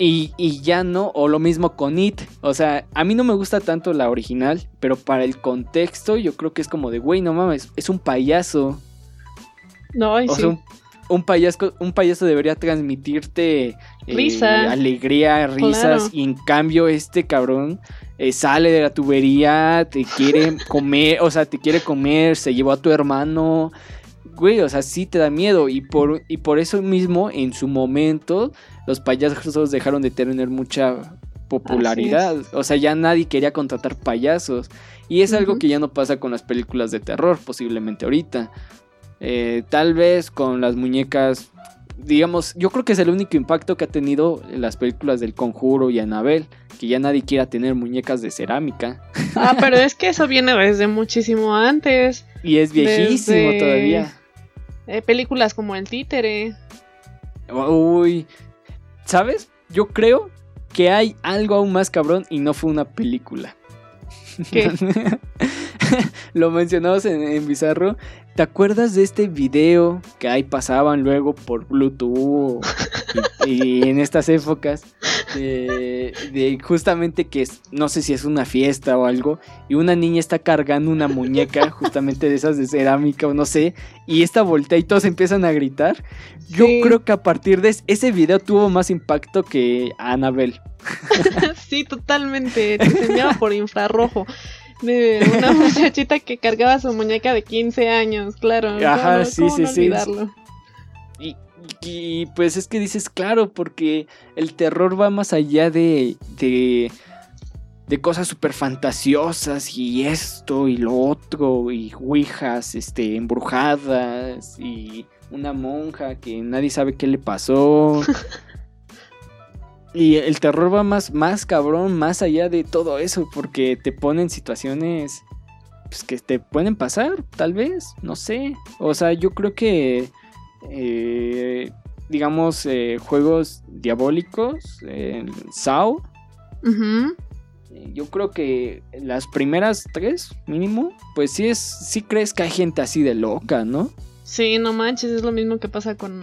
Y, y ya no, o lo mismo con It. O sea, a mí no me gusta tanto la original, pero para el contexto yo creo que es como de, güey, no mames, es un payaso. No, O sí. sea, un, un payaso, un payaso debería transmitirte eh, Risa. alegría, risas, Claro. y en cambio este cabrón eh, sale de la tubería, te quiere comer, o sea, te quiere comer, se llevó a tu hermano. Güey, o sea, sí te da miedo. Y por, y por eso mismo, en su momento, los payasos dejaron de tener mucha popularidad. O sea, ya nadie quería contratar payasos. Y es algo que ya no pasa con las películas de terror, posiblemente ahorita. Eh, tal vez con las muñecas, digamos, yo creo que es el único impacto que ha tenido las películas del Conjuro y Anabel, que ya nadie quiera tener muñecas de cerámica. Ah, pero es que eso viene desde muchísimo antes. Y es viejísimo Desde- todavía. Eh, películas como El Títere. Uy, ¿sabes? Yo creo que hay algo aún más cabrón y no fue una película. ¿Qué? Lo mencionamos en, en Bizarro. ¿Te acuerdas de este video que ahí pasaban luego por Bluetooth y, y en estas épocas? De, de justamente que es, no sé si es una fiesta o algo, y una niña está cargando una muñeca, justamente de esas de cerámica o no sé, y esta voltea y todos empiezan a gritar. Yo Sí. creo que a partir de es- ese video tuvo más impacto que Annabelle. sí, totalmente. Te enseñaba por infrarrojo. De una muchachita que cargaba su muñeca de 15 años, claro. ¿cómo Ajá, no- sí, cómo sí, no sí. Y, y, pues es que dices, claro, porque el terror va más allá de, de, de cosas súper fantasiosas y esto y lo otro y ouijas este, embrujadas y una monja que nadie sabe qué le pasó. y el terror va más, más cabrón, más allá de todo eso, porque te ponen situaciones pues, que te pueden pasar, tal vez, no sé. O sea, yo creo que eh, digamos, eh, juegos diabólicos, eh, SAO. Yo creo que las primeras tres, mínimo, pues sí es, sí crees que hay gente así de loca, ¿no? Sí, no manches, es lo mismo que pasa con.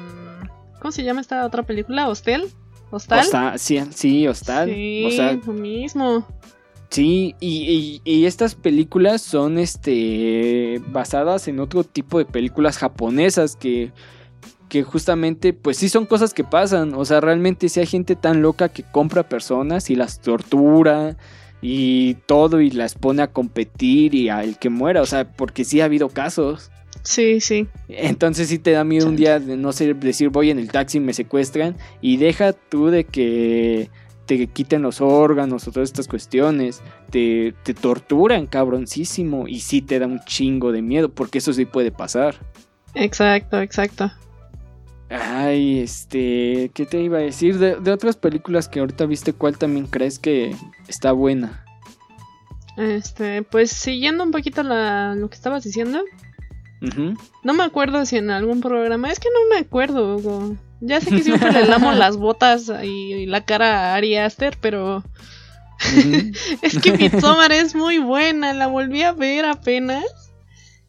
¿Cómo se llama esta otra película? ¿Hostel? ¿Hostal? Hosta- sí, sí, Hostal. Sí, O sea, lo mismo. Sí, y, y- y estas películas son este basadas en otro tipo de películas japonesas que, que justamente, pues sí son cosas que pasan. O sea, realmente sí hay gente tan loca que compra personas y las tortura y todo y las pone a competir y al que muera. O sea, porque sí ha habido casos. Sí, sí. Entonces sí te da miedo un día de no sé, decir voy en el taxi y me secuestran y deja tú de que te quiten los órganos o todas estas cuestiones, te, te torturan cabroncísimo y sí te da un chingo de miedo porque eso sí puede pasar. Exacto, exacto. Ay, este, ¿qué te iba a decir? De, de otras películas que ahorita viste, ¿cuál también crees que está buena? Este, pues siguiendo un poquito la, lo que estabas diciendo. No me acuerdo si en algún programa. Es que no me acuerdo. Hugo. Ya sé que siempre le lamo las botas y, y la cara a Ari Aster, pero es que Midsommar es muy buena. La volví a ver apenas.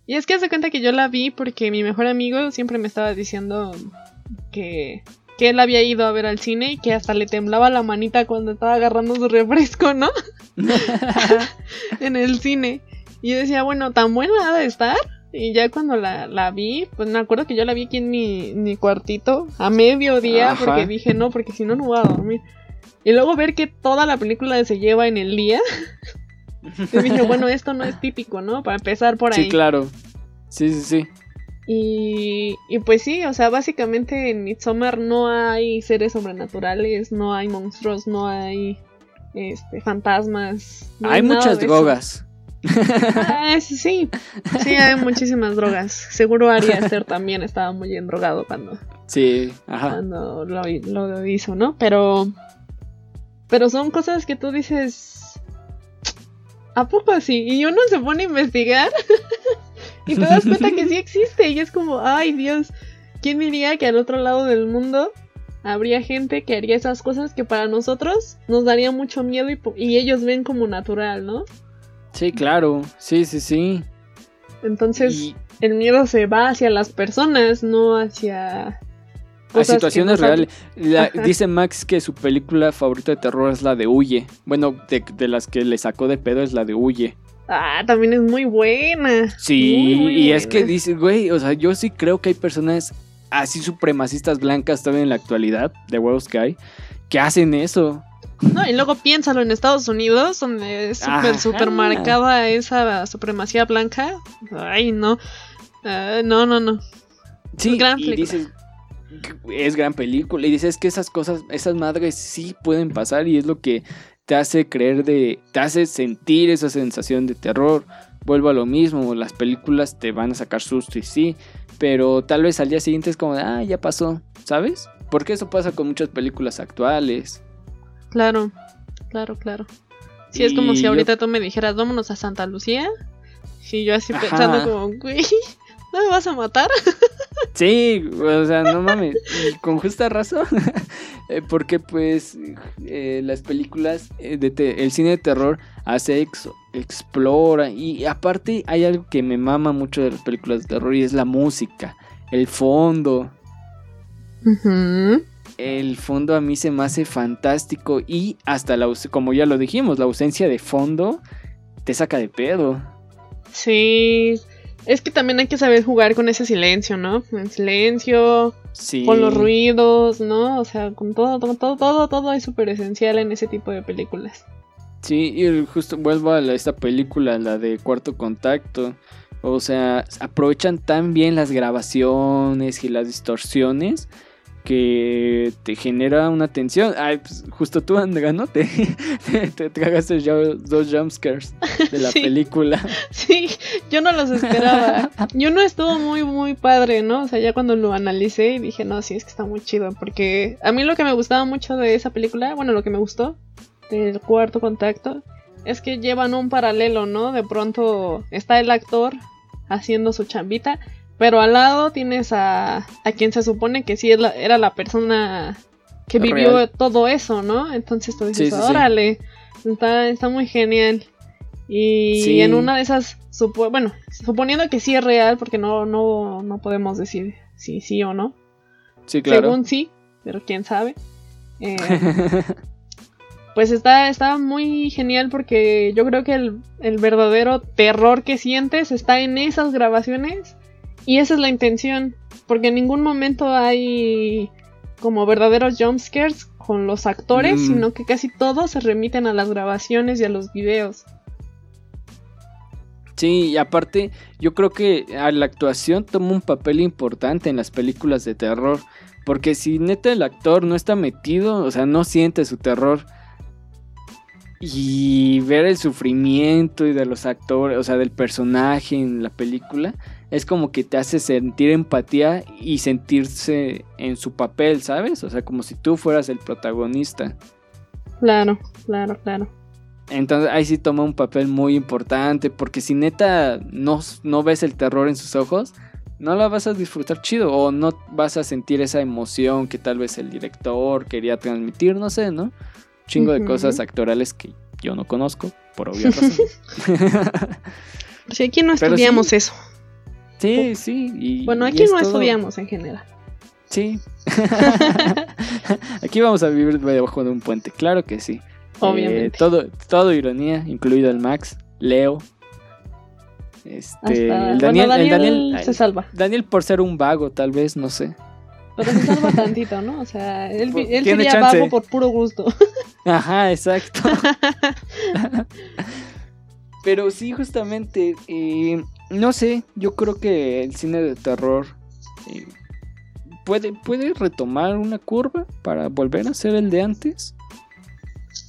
Y es que hace cuenta que yo la vi porque mi mejor amigo siempre me estaba diciendo que, que él había ido a ver al cine y que hasta le temblaba la manita cuando estaba agarrando su refresco, ¿no? en el cine. Y yo decía, bueno, tan buena ha de estar. Y ya cuando la, la vi, pues me acuerdo que yo la vi aquí en mi, mi cuartito a mediodía Ajá. porque dije, no, porque si no, no voy a dormir. Y luego ver que toda la película se lleva en el día. y dije, bueno, esto no es típico, ¿no? Para empezar por ahí. Sí, claro. Sí, sí, sí. Y, y pues sí, o sea, básicamente en Midsommar no hay seres sobrenaturales, no hay monstruos, no hay este, fantasmas. no Hay nada muchas drogas. Ah, sí, sí, hay muchísimas drogas. Seguro Ari Aster también estaba muy endrogado cuando, Sí, ajá. cuando lo, lo hizo, ¿no? Pero, pero son cosas que tú dices, ¿a poco así? Y uno se pone a investigar y te das cuenta que sí existe y es como, ay Dios, ¿quién diría que al otro lado del mundo habría gente que haría esas cosas que para nosotros nos daría mucho miedo y ellos ven como natural, ¿no? Sí, claro. Sí, sí, sí. Entonces Y el miedo se va hacia las personas, no hacia cosas situaciones no reales. La- dice Max que su película favorita de terror es la de Huye. Bueno, de, de las que le sacó de pedo es la de Huye. Ah, también es muy buena. Sí, Muy, muy y es que dice, güey, o sea, yo sí creo que hay personas así supremacistas blancas todavía en la actualidad, de huevos que hay, que hacen eso. No, y luego piénsalo en Estados Unidos, donde es Ajá. súper, súper marcada esa supremacía blanca. Ay, no. Ah, no, no, no. Sí, Gran y película. dices, es gran película. Y dices que esas cosas, esas madres sí pueden pasar y es lo que te hace creer de, te hace sentir esa sensación de terror. Vuelvo a lo mismo, las películas te van a sacar susto y sí, pero tal vez al día siguiente es como de, ah, ya pasó, ¿sabes? Porque eso pasa con muchas películas actuales. Claro, claro, claro. Sí, es como Y si yo- ahorita tú me dijeras, vámonos a Santa Lucía. Y yo así Ajá. pensando como, güey, ¿no me vas a matar? Sí, o sea, no mames, y con justa razón. Eh, Porque pues eh, las películas, eh, de te- el cine de terror hace, ex- explora y aparte hay algo que me mama mucho de las películas de terror y es la música, el fondo. Ujú. El fondo a mí se me hace fantástico y hasta la, como ya lo dijimos, la ausencia de fondo te saca de pedo. Sí, es que también hay que saber jugar con ese silencio, ¿no? El silencio, Sí. con los ruidos, ¿no? O sea, con todo, todo, todo, todo, todo es súper esencial en ese tipo de películas. Sí, y justo vuelvo a la- esta película, la de Cuarto Contacto. O sea, aprovechan tan bien las grabaciones y las distorsiones que te genera una tensión. Ay, pues justo tú, Andrea, ¿no? Te, te, te tragaste ya dos jumpscares de la Sí. película. Sí, yo no los esperaba. Yo no estuvo muy, muy padre, ¿no? O sea, ya cuando lo analicé dije, no, sí, es que está muy chido. Porque a mí lo que me gustaba mucho de esa película, bueno, lo que me gustó del cuarto contacto, es que llevan un paralelo, ¿no? De pronto está el actor haciendo su chambita, pero al lado tienes a, a quien se supone que sí era la persona que vivió todo eso, ¿no? Entonces tú dices, Sí, sí, sí. órale, Está, está muy genial. Y Sí. en una de esas, supo- bueno, suponiendo que sí es real, porque no, no, no podemos decir si sí o no. Sí, claro. Según sí, pero quién sabe. Eh, pues está, está muy genial porque yo creo que el, el verdadero terror que sientes está en esas grabaciones y esa es la intención, porque en ningún momento hay como verdaderos jumpscares con los actores, Mm. sino que casi todos se remiten a las grabaciones y a los videos. Sí, y aparte, yo creo que a la actuación toma un papel importante en las películas de terror. Porque si neta el actor no está metido, o sea, no siente su terror. Y ver el sufrimiento y de los actores, o sea, del personaje en la película, es como que te hace sentir empatía y sentirse en su papel, ¿sabes? O sea, como si tú fueras el protagonista. Claro, claro, claro. Entonces ahí sí toma un papel muy importante, porque si neta no, no ves el terror en sus ojos, no la vas a disfrutar chido, o no vas a sentir esa emoción que tal vez el director quería transmitir, no sé, ¿no? Chingo de cosas actorales que yo no conozco, por obvias razones. Si aquí no estudiamos sí. eso. Sí, sí. y- Bueno, aquí no todo- estudiamos en general. Sí. Aquí vamos a vivir debajo de un puente, claro que sí. Obviamente. Eh, todo, todo ironía, incluido el Max, Leo. Este, Hasta- el bueno, Daniel, el Daniel se salva. Daniel por ser un vago, tal vez, no sé. Pero se salva tantito, ¿no? O sea, él, Por- él sería chance. vago por puro gusto. Ajá, exacto. Pero sí, justamente, eh, no sé, yo creo que el cine de terror eh, puede, puede retomar una curva para volver a ser el de antes.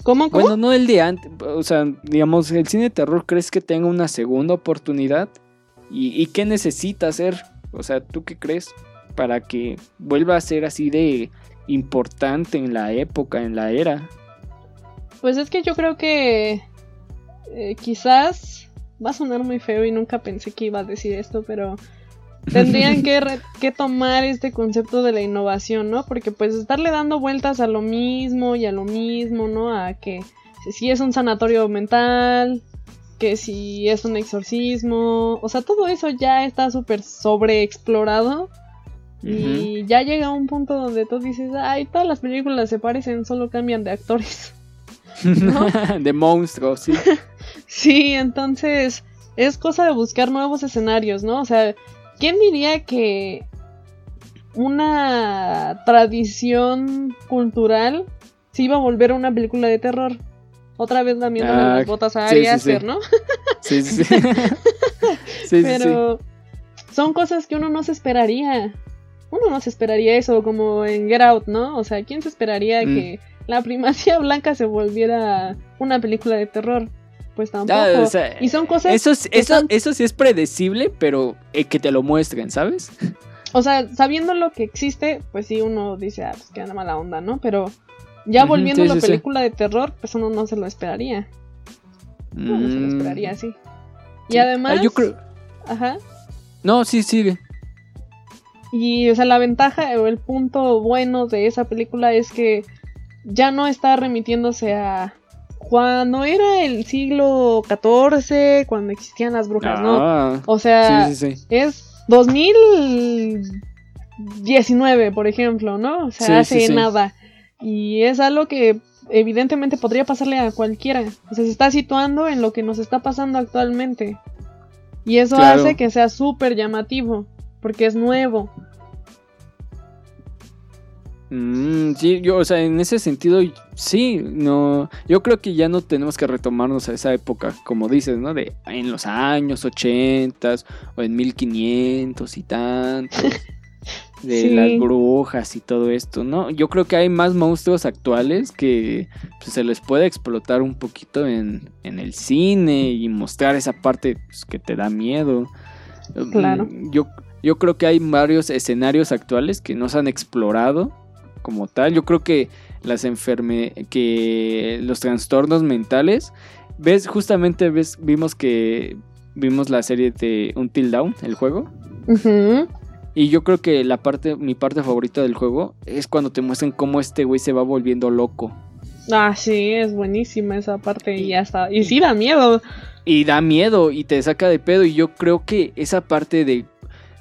¿Cómo? ¿Cómo? Bueno, no el de antes, o sea, digamos, el cine de terror, ¿crees que tenga una segunda oportunidad? ¿Y, y qué necesita hacer? O sea, ¿tú qué crees? Para que vuelva a ser así de importante en la época, en la era. Pues es que yo creo que eh, quizás va a sonar muy feo y nunca pensé que iba a decir esto, pero tendrían que, re- que tomar este concepto de la innovación, ¿no? Porque pues estarle dando vueltas a lo mismo y a lo mismo, ¿no? A que si- es un sanatorio mental, que si es un exorcismo, o sea, todo eso ya está súper sobreexplorado. Y ya llega un punto donde tú dices, ay, todas las películas se parecen, solo cambian de actores. ¿no? de monstruos, sí. Sí, entonces es cosa de buscar nuevos escenarios, ¿no? O sea, ¿quién diría que una tradición cultural se iba a volver una película de terror? Otra vez lamiendo Ah, las botas a Ari sí, Aster, sí. ¿no? Sí, sí, sí. Sí, sí, sí. Pero son cosas que uno no se esperaría. Uno no se esperaría eso, como en Get Out, ¿no? O sea, ¿quién se esperaría Mm. que la primacía blanca se volviera una película de terror? Pues tampoco. Ah, o sea, y son cosas eso, es- que eso, son- eso sí es predecible, pero eh, que te lo muestren, ¿sabes? O sea, sabiendo lo que existe, pues sí, uno dice, ah, pues qué mala onda, ¿no? Pero ya volviendo sí, a la sí, sí. película de terror, pues uno no se lo esperaría. No, no se lo Mm, esperaría así. Y sí. además. Ah, yo creo... Ajá. No, sí, sigue. Y, o sea, la ventaja o el punto bueno de esa película es que ya no está remitiéndose a cuando era el siglo XIV, cuando existían las brujas, ¿no? Ah, O sea, sí, sí, sí. es 2019, por ejemplo, ¿no? O sea, hace nada. Y es algo que evidentemente podría pasarle a cualquiera. O sea, se está situando en lo que nos está pasando actualmente. Y eso Claro. hace que sea súper llamativo, porque es nuevo. Mm, sí, yo, o sea, en ese sentido, sí, no, yo creo que ya no tenemos que retomarnos a esa época, como dices, ¿no? De en los años 80 o en 1500 y tantos, de Sí. las brujas y todo esto, ¿no? Yo creo que hay más monstruos actuales que pues, se les puede explotar un poquito en, en el cine y mostrar esa parte pues, que te da miedo. Claro. Mm, Yo, yo creo que hay varios escenarios actuales que no se han explorado como tal. Yo creo que las enferme que los trastornos mentales, ves justamente ves vimos que vimos la serie de Until Dawn, el juego, y yo creo que la parte mi parte favorita del juego es cuando te muestran cómo este güey se va volviendo loco. Ah, sí, es buenísima esa parte y ya está. Y sí da miedo. Y da miedo y te saca de pedo. Y yo creo que esa parte de,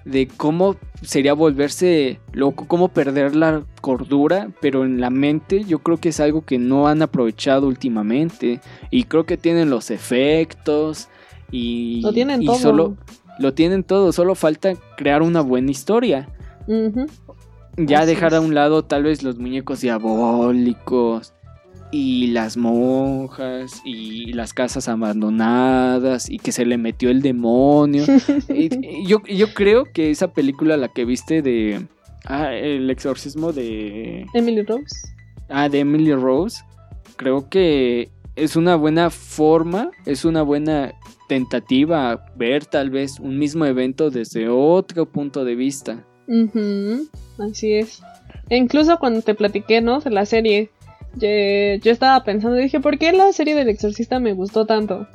de cómo sería volverse loco, cómo perder la cordura, pero en la mente yo creo que es algo que no han aprovechado últimamente y creo que tienen los efectos y Lo tienen y todo. solo lo tienen todo, solo falta crear una buena historia. Ya Así dejar a un lado tal vez los muñecos diabólicos y las monjas y las casas abandonadas y que se le metió el demonio. Y- y yo, yo creo que esa película, la que viste de... Ah, el exorcismo de... Emily Rose. Ah, de Emily Rose. Creo que es una buena forma, es una buena tentativa a ver tal vez un mismo evento desde otro punto de vista. Ujú, Así es. E incluso cuando te platiqué, ¿no? De la serie, yo, yo estaba pensando, dije, ¿por qué la serie del exorcista me gustó tanto?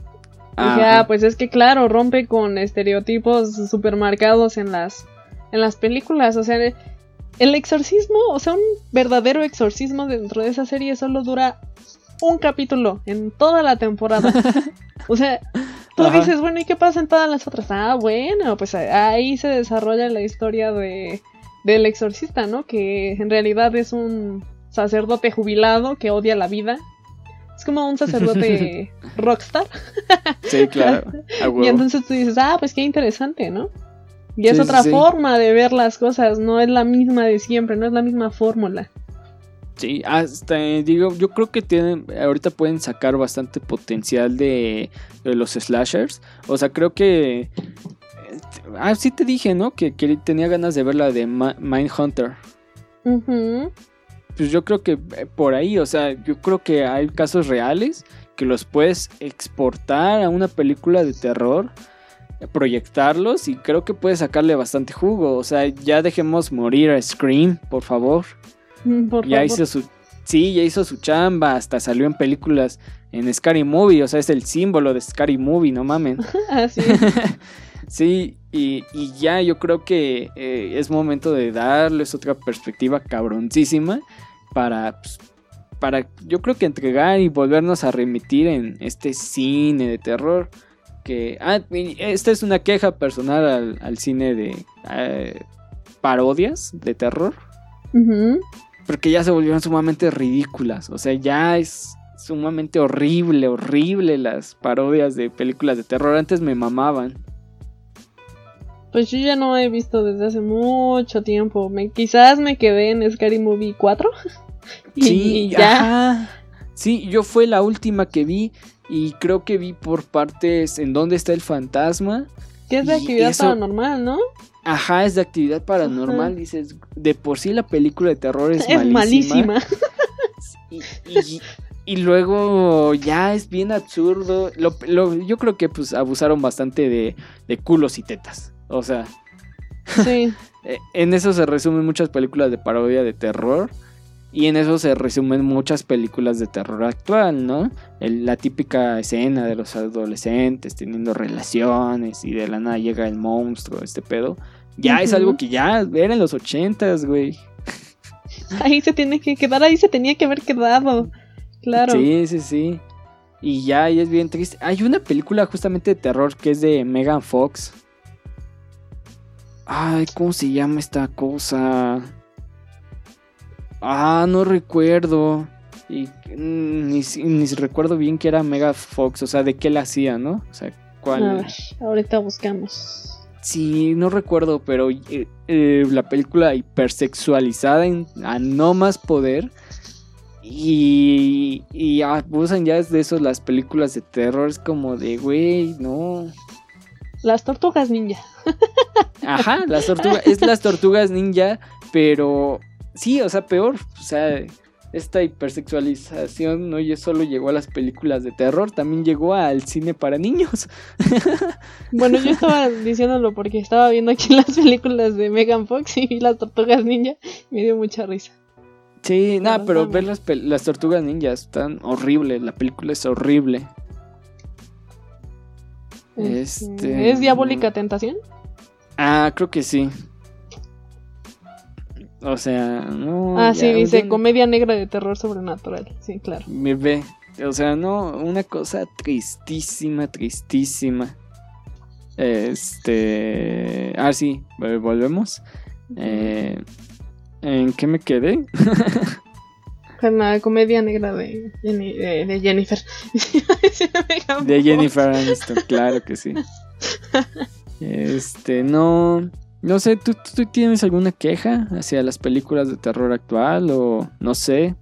Dije, Ajá. ah, pues es que claro, rompe con estereotipos super marcados en las, en las películas. O sea, el exorcismo, o sea, un verdadero exorcismo dentro de esa serie solo dura un capítulo en toda la temporada. o sea, tú Ajá. dices, bueno, ¿y qué pasa en todas las otras? Ah, bueno, pues ahí se desarrolla la historia de, del exorcista, ¿no? Que en realidad es un sacerdote jubilado que odia la vida. Es como un sacerdote rockstar. Sí, claro. Y entonces tú dices, ah, pues qué interesante, ¿no? Y es Sí, otra sí. forma de ver las cosas, no es la misma de siempre, no es la misma fórmula. Sí, hasta eh, digo, yo creo que tienen, ahorita pueden sacar bastante potencial de, de los slashers. O sea, creo que... eh, Ah, sí te dije, ¿no? Que, que tenía ganas de ver la de Mindhunter. Ujú. Pues yo creo que eh, por ahí, o sea, yo creo que hay casos reales que los puedes exportar a una película de terror, eh, proyectarlos y creo que puedes sacarle bastante jugo. O sea, ya dejemos morir a Scream, por favor. Mm, Por ya favor. hizo su sí ya hizo su chamba hasta salió en películas en Scary Movie o sea es el símbolo de Scary Movie no mamen Así es. sí y, y ya yo creo que eh, es momento de darles otra perspectiva cabroncísima para pues, para yo creo que entregar y volvernos a remitir en este cine de terror que ah, esta es una queja personal al, al cine de eh, parodias de terror porque ya se volvieron sumamente ridículas. O sea, ya es sumamente horrible, horrible las parodias de películas de terror. Antes me mamaban. Pues yo ya no he visto desde hace mucho tiempo. Me, quizás me quedé en Scary Movie 4. y, Sí, y ya. ajá. Sí, yo fue la última que vi y creo que vi por partes en dónde está el fantasma. Que es de actividad eso- paranormal, ¿no? Ajá, es de actividad paranormal. Ajá. Dices, de por sí la película de terror es, Es malísima. Y, y- y luego ya es bien absurdo. Lo- lo- yo creo que pues abusaron bastante de, de culos y tetas. O sea, Sí. eh, en eso se resumen muchas películas de parodia de terror. Y en eso se resumen muchas películas de terror actual, ¿no? El- la típica escena de los adolescentes teniendo relaciones y de la nada llega el monstruo, este pedo. Ya es algo que ya era en los ochentas, güey. Ahí se tiene que quedar, ahí se tenía que haber quedado. Claro. Sí, sí, sí. Y ya, y es bien triste. Hay una película justamente de terror que es de Megan Fox. Ay, ¿cómo se llama esta cosa? Ah, no recuerdo. Y mm, ni, si- ni recuerdo bien que era Megan Fox, o sea, de qué la hacía, ¿no? O sea, cuál. Ahorita buscamos. Sí, no recuerdo, pero eh, eh, la película hipersexualizada en, a no más poder. Y, y abusan ya de eso las películas de terror. Es como de, güey, no. Las tortugas ninja. Ajá, las tortugas. es las tortugas ninja, pero sí, o sea, peor. O sea, esta hipersexualización no ya solo llegó a las películas de terror, también llegó al cine para niños. Bueno, yo estaba diciéndolo porque estaba viendo aquí las películas de Megan Fox y vi las tortugas ninja. y Me dio mucha risa. Sí, nada, pero ver las, pel- las tortugas ninjas están horribles. La película es horrible. Este- ¿Es Diabólica Tentación? Ah, creo que sí. O sea, no. ah, ya, sí, dice comedia negra de terror sobrenatural. Sí, claro. Me ve. O sea, no, una cosa tristísima, tristísima. Este. Ah, sí, volvemos. Eh, ¿En qué me quedé? Con la comedia negra de, Jenny- de- de Jennifer. De Jennifer Aniston, claro que sí. Este, no. No sé, ¿tú, tú tienes alguna queja hacia las películas de terror actual o no sé?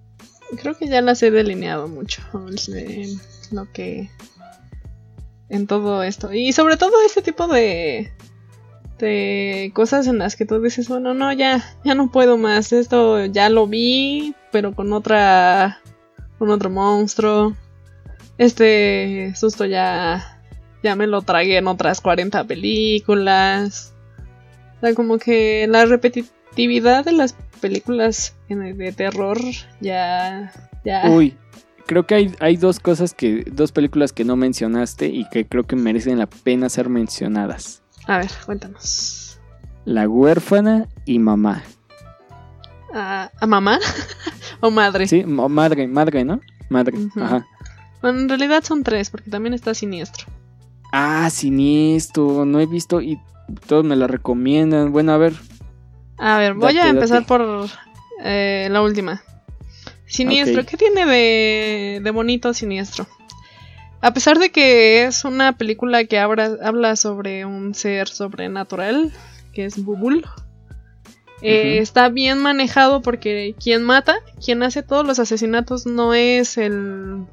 Creo que ya las he delineado mucho en lo que en todo esto y sobre todo este tipo de de cosas en las que tú dices bueno no ya ya no puedo más esto ya lo vi pero con otra con otro monstruo este susto ya ya me lo tragué en otras 40 películas o sea como que la repetitividad de las películas de terror ya ya Uy, creo que hay, hay dos cosas que, dos películas que no mencionaste y que creo que merecen la pena ser mencionadas. a ver cuéntanos La huérfana y mamá. A, a mamá o madre Sí, madre, madre, ¿no? Madre, ajá. bueno en realidad son tres porque también está siniestro Ah, siniestro, no he visto y todos me la recomiendan. Bueno, a ver, a ver voy Date, a empezar date. por eh, la última siniestro qué tiene de de bonito siniestro a pesar de que es una película que habla, habla sobre un ser sobrenatural, que es Bubul, eh, está bien manejado porque quien mata, quien hace todos los asesinatos no es el,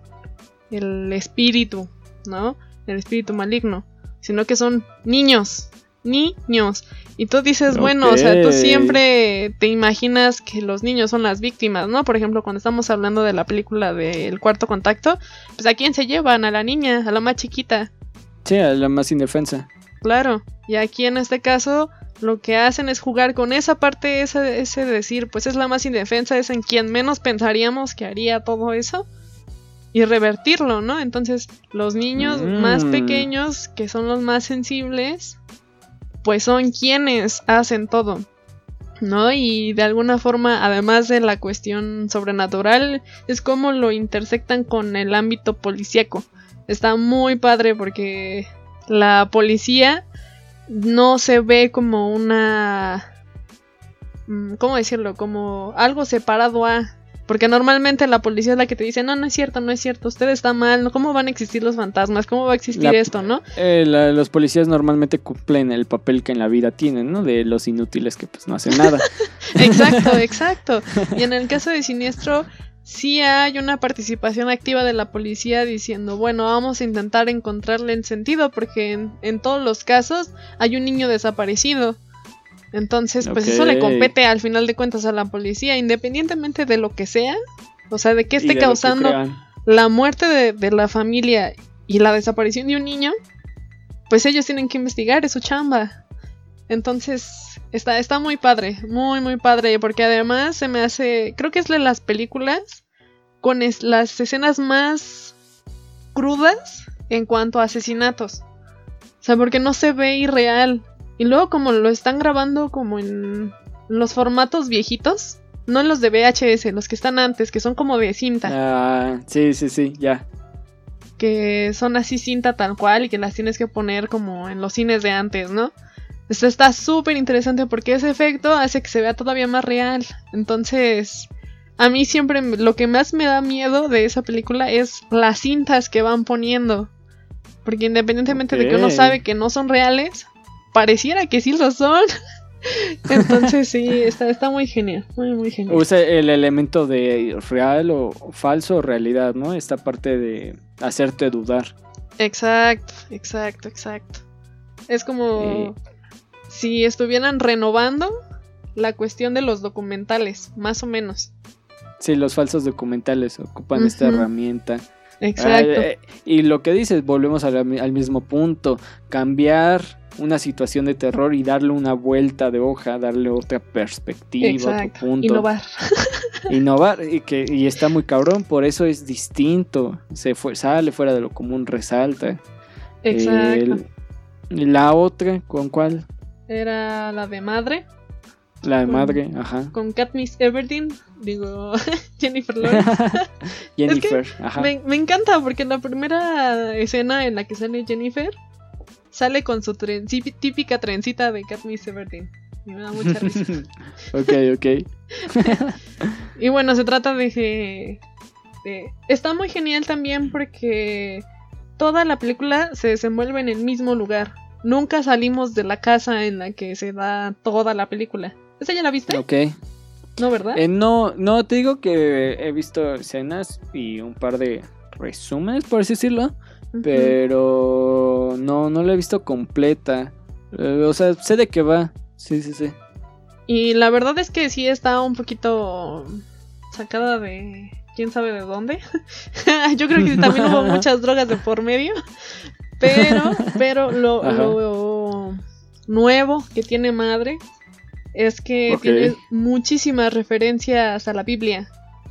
el espíritu, ¿no? El espíritu maligno, sino que son niños, niños. Y tú dices, bueno, o sea, tú siempre te imaginas que los niños son las víctimas, ¿no? Por ejemplo, cuando estamos hablando de la película del cuarto contacto, pues a quién se llevan, a la niña, a la más chiquita. sí, a la más indefensa. Claro, y aquí en este caso lo que hacen es jugar con esa parte, ese, ese decir, pues es la más indefensa, es en quien menos pensaríamos que haría todo eso y revertirlo, ¿no? Entonces los niños más Mm. pequeños, que son los más sensibles, pues son quienes hacen todo. ¿No? Y de alguna forma, además de la cuestión sobrenatural, es como lo intersectan con el ámbito policíaco. Está muy padre porque la policía no se ve como una... mm, ¿Cómo decirlo? Como algo separado a... Porque normalmente la policía es la que te dice, no, no es cierto, no es cierto, usted está mal. ¿cómo van a existir los fantasmas? ¿Cómo va a existir La- esto, no? Eh, la- los policías normalmente cumplen el papel que en la vida tienen, ¿no? De los inútiles que pues no hacen nada. Exacto, exacto. Y en el caso de Siniestro, sí hay una participación activa de la policía diciendo, bueno, vamos a intentar encontrarle el sentido, porque en, en todos los casos hay un niño desaparecido. Entonces, pues eso le compete al final de cuentas a la policía, independientemente de lo que sea, o sea, de qué esté de lo que causando la muerte de, de la familia y la desaparición de un niño, pues ellos tienen que investigar, es su chamba. Entonces, está, está muy padre, muy, muy padre, porque además se me hace, creo que es de las películas con es- las escenas más crudas en cuanto a asesinatos. O sea, porque no se ve irreal. Y luego como lo están grabando como en los formatos viejitos, no los de VHS, los que están antes, que son como de cinta Ah, sí, sí, sí, ya. que son así cinta tal cual y que las tienes que poner como en los cines de antes, ¿no? Esto está súper interesante porque ese efecto hace que se vea todavía más real. Entonces, a mí siempre lo que más me da miedo de esa película es las cintas que van poniendo. Porque independientemente de que uno sabe que no son reales, pareciera que sí lo son. Entonces sí, está, está muy genial, muy, muy genial. Usa el elemento de real o falso o realidad, ¿no? Esta parte de hacerte dudar. Exacto, exacto, exacto. Es como Eh. Si estuvieran renovando la cuestión de los documentales, más o menos. Sí, los falsos documentales ocupan esta herramienta. Exacto. Eh, y lo que dices, volvemos al, al mismo punto. Cambiar una situación de terror y darle una vuelta de hoja, darle otra perspectiva, exacto. otro punto. Innovar. Innovar y que y está muy cabrón, por eso es distinto. Se fue, sale fuera de lo común, resalta. Exacto. El- y la otra, ¿con cuál? Era la de madre, La de Con- madre, ajá. con Katniss Everdeen, digo, Jennifer Lawrence. Jennifer, ajá. Me, me encanta porque la primera escena en la que sale Jennifer sale con su tren- tí- típica trencita de Katniss Everdeen. Y me da mucha risa. ok, ok. Y bueno, se trata de que... de- está muy genial también porque toda la película se desenvuelve en el mismo lugar. Nunca salimos de la casa en la que se da toda la película. ¿Esa ya la viste? Ok. ¿No, verdad? Eh, no, no, te digo que he visto escenas y un par de resúmenes, por así decirlo. Pero no, no la he visto completa. Eh, o sea, sé de qué va. Sí, sí, sí. Y la verdad es que sí está un poquito sacada de quién sabe de dónde. Yo creo que también hubo muchas drogas de por medio. Pero, pero lo, nuevo que tiene madre es que tiene muchísimas referencias a la Biblia.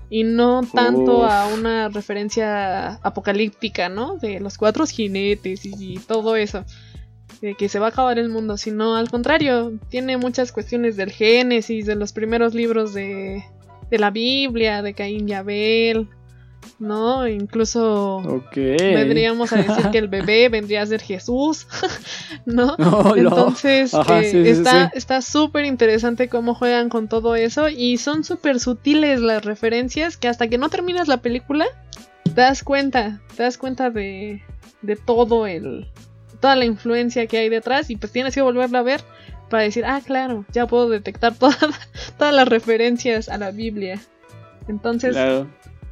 Y no tanto Uf. a una referencia apocalíptica, ¿no? De los cuatro jinetes y, y todo eso. De que se va a acabar el mundo, sino al contrario, tiene muchas cuestiones del Génesis, de los primeros libros de, de la Biblia, de Caín y Abel, ¿no? Incluso Ok. vendríamos a decir que el bebé vendría a ser Jesús, ¿no? No, no. Entonces, Ajá, eh, sí, está sí. está súper interesante cómo juegan con todo eso y son súper sutiles las referencias que hasta que no terminas la película te das cuenta, te das cuenta de, de todo el toda la influencia que hay detrás y pues tienes que volverla a ver para decir, ah, claro, ya puedo detectar toda- todas las referencias a la Biblia. Entonces, Claro.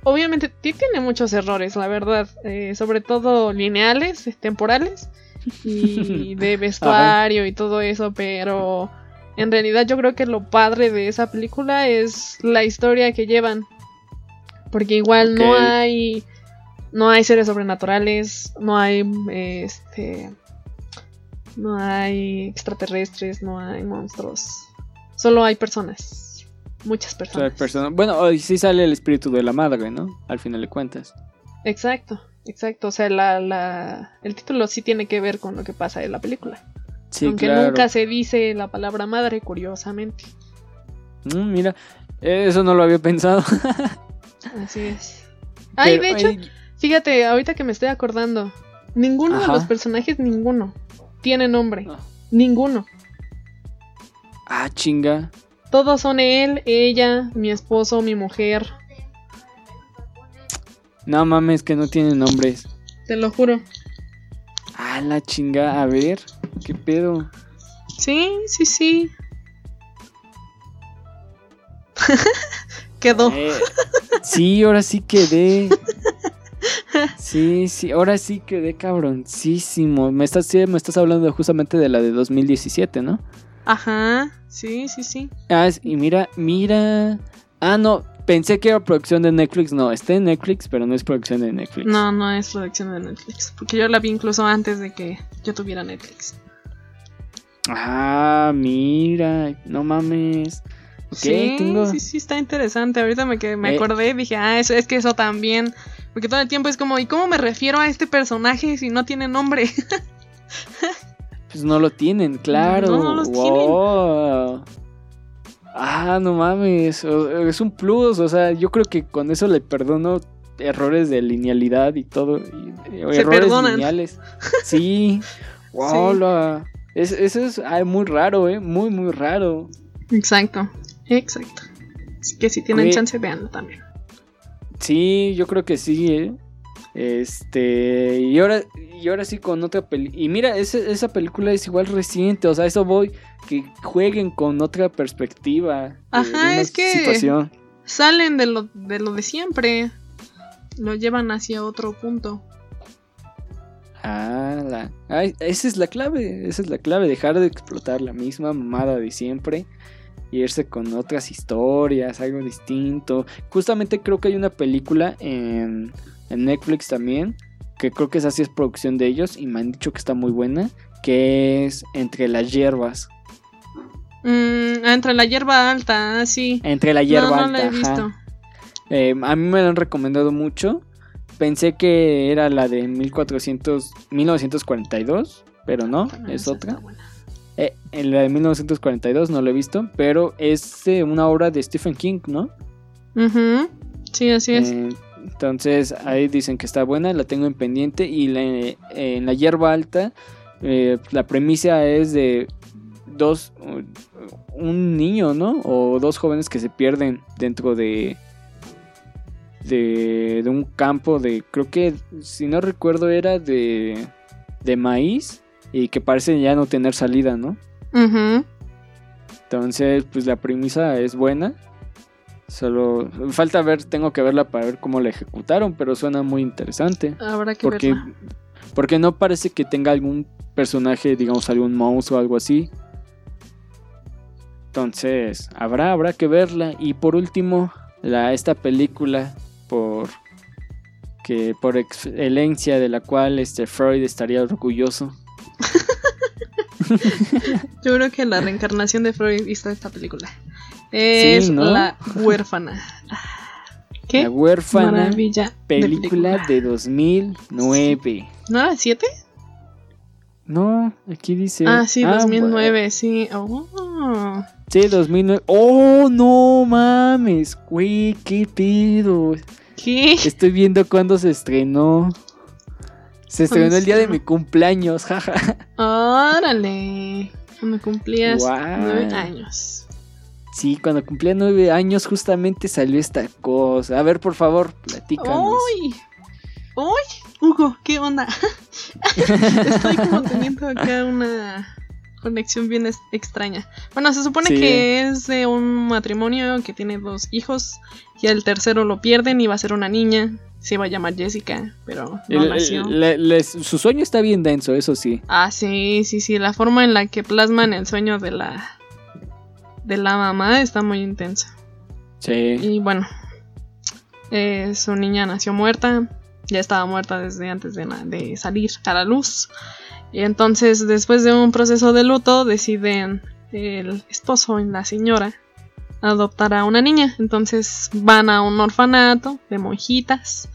Obviamente tiene muchos errores, la verdad, eh, sobre todo lineales, eh, temporales y de vestuario y todo eso, pero en realidad yo creo que lo padre de esa película es la historia que llevan, porque igual no hay no hay seres sobrenaturales, no hay eh, este no hay extraterrestres, no hay monstruos, solo hay personas, muchas O sea, personas. persona- Bueno, hoy sí sale el espíritu de la madre, ¿no? Al final de cuentas. Exacto, exacto. O sea, la, la, el título sí tiene que ver con lo que pasa en la película. Sí, aunque claro. nunca se dice la palabra madre, curiosamente. Mm, mira, eso no lo había pensado. Así es. Ay, Pero, de hecho, ay, fíjate, ahorita que me estoy acordando, ninguno de los personajes, ninguno, tiene nombre. No. Ninguno. ah, chinga. Todos son él, ella, mi esposo, mi mujer. No mames, que no tienen nombres. Te lo juro. Ah, la chinga. A ver, ¿qué pedo? Sí, sí, sí. Quedó. Eh, sí, ahora sí quedé. Sí, sí, ahora sí quedé cabroncísimo. Me estás, me estás hablando justamente de la de 2017, ¿no? Ajá. Sí, sí, sí. Ah, es- y mira, mira. Ah, no, pensé que era producción de Netflix. No, está en Netflix, pero no es producción de Netflix. No, no es producción de Netflix. Porque yo la vi incluso antes de que yo tuviera Netflix. Ah, mira, no mames. Ok, sí, tengo. sí, sí, está interesante. Ahorita me, que me Eh. acordé y dije, ah, eso, es que eso también. Porque todo el tiempo es como, ¿y cómo me refiero a este personaje si no tiene nombre? Pues no lo tienen, claro. No, no los Wow. Ah, no mames. Es un plus. O sea, yo creo que con eso le perdono errores de linealidad y todo. y- errores perdonan. lineales. Sí. Wow, Sí. la- es- eso es ah, muy raro, ¿eh? Muy, muy raro. exacto, exacto. Así que si tienen Güey. chance, veanlo también. Sí, yo creo que sí, ¿eh? Este, y ahora, y ahora sí con otra película. Y mira, ese- esa película es igual reciente, o sea, eso voy, que jueguen con otra perspectiva. de Ajá, una es que- Situación. Salen de lo, de lo de siempre. Lo llevan hacia otro punto. Ah, la, ay, esa es la clave, esa es la clave, dejar de explotar la misma mamada de siempre. Y irse con otras historias, algo distinto. Justamente creo que hay una película en, en Netflix también, que creo que esa sí es producción de ellos y me han dicho que está muy buena, que es Entre las hierbas. Mm, ah, entre la hierba alta, ah, sí. Entre la hierba no, no alta. la he ajá. visto. Eh, a mí me la han recomendado mucho. Pensé que era la de 1400, 1942, pero no, Bueno, es otra. Eh, en la de 1942 no la he visto, pero es eh, una obra de Stephen King, ¿no? Sí, así es. Eh, entonces ahí dicen que está buena, la tengo en pendiente y la- en la hierba alta eh, la premisa es de dos, un niño, ¿no? O dos jóvenes que se pierden dentro de, de, de un campo de, creo que, si no recuerdo, era de, de maíz y que parecen ya no tener salida, ¿no? Entonces, pues la premisa es buena. Solo falta ver, tengo que verla para ver cómo la ejecutaron, pero suena muy interesante. Habrá que Porque, verla. porque no parece que tenga algún personaje, digamos, algún monstruo o algo así. Entonces, habrá, habrá que verla. Y por último, la, esta película, por que por excelencia de la cual este Freud estaría orgulloso. Yo creo que la reencarnación de Freud hizo esta película. Es ¿no? La huérfana. ¿Qué? La huérfana, Maravilla. de película de 2009. ¿No era 7? No, aquí dice. ah, sí, ah, 2009, sí. Oh. sí, 2009. ¡Oh, no mames! Güey, qué pedo. ¿Qué? Estoy viendo cuándo se estrenó. Se estrenó ¿Cuándo el día de mi cumpleaños, jaja. Órale. Cuando cumplías nueve años. Sí, cuando cumplía nueve años justamente salió esta cosa. A ver, por favor, platícanos. ¡Uy! ¡Uy! Hugo, ¿qué onda? Estoy como teniendo acá una conexión bien extraña. Bueno, se supone Sí. que es de un matrimonio que tiene dos hijos y el tercero lo pierden y va a ser una niña. Se iba a llamar Jessica, pero no El- nació. le- su sueño está bien denso, eso sí. Ah, sí, sí, sí. La forma en la que plasman el sueño de la de la mamá está muy intensa. Sí. Y bueno, eh, su niña nació muerta, ya estaba muerta desde antes de, salir a la luz. Y entonces, después de un proceso de luto, deciden el esposo y la señora adoptar a una niña. Entonces van a un orfanato de monjitas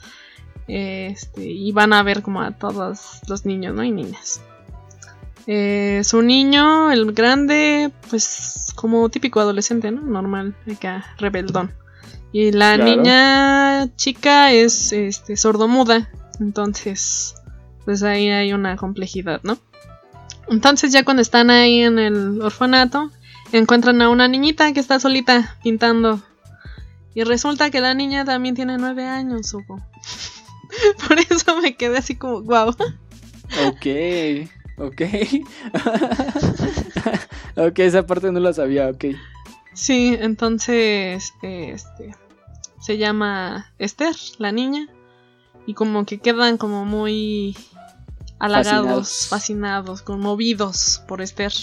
este, y van a ver como a todos los niños ¿no? y niñas. Eh, su niño, el grande, pues como típico adolescente, ¿no? Normal, acá, rebeldón. Y la Claro. niña chica es este, sordomuda. Entonces, pues ahí hay una complejidad, ¿no? Entonces ya cuando están ahí en el orfanato, encuentran a una niñita que está solita pintando. Y resulta que la niña también tiene nueve años, Hugo. Por eso me quedé así como, wow. Ok, ok. ok, esa parte no la sabía, ok. Sí, entonces, este, se llama Esther, la niña, y como que quedan como muy halagados, Fascinados. fascinados, conmovidos por Esther.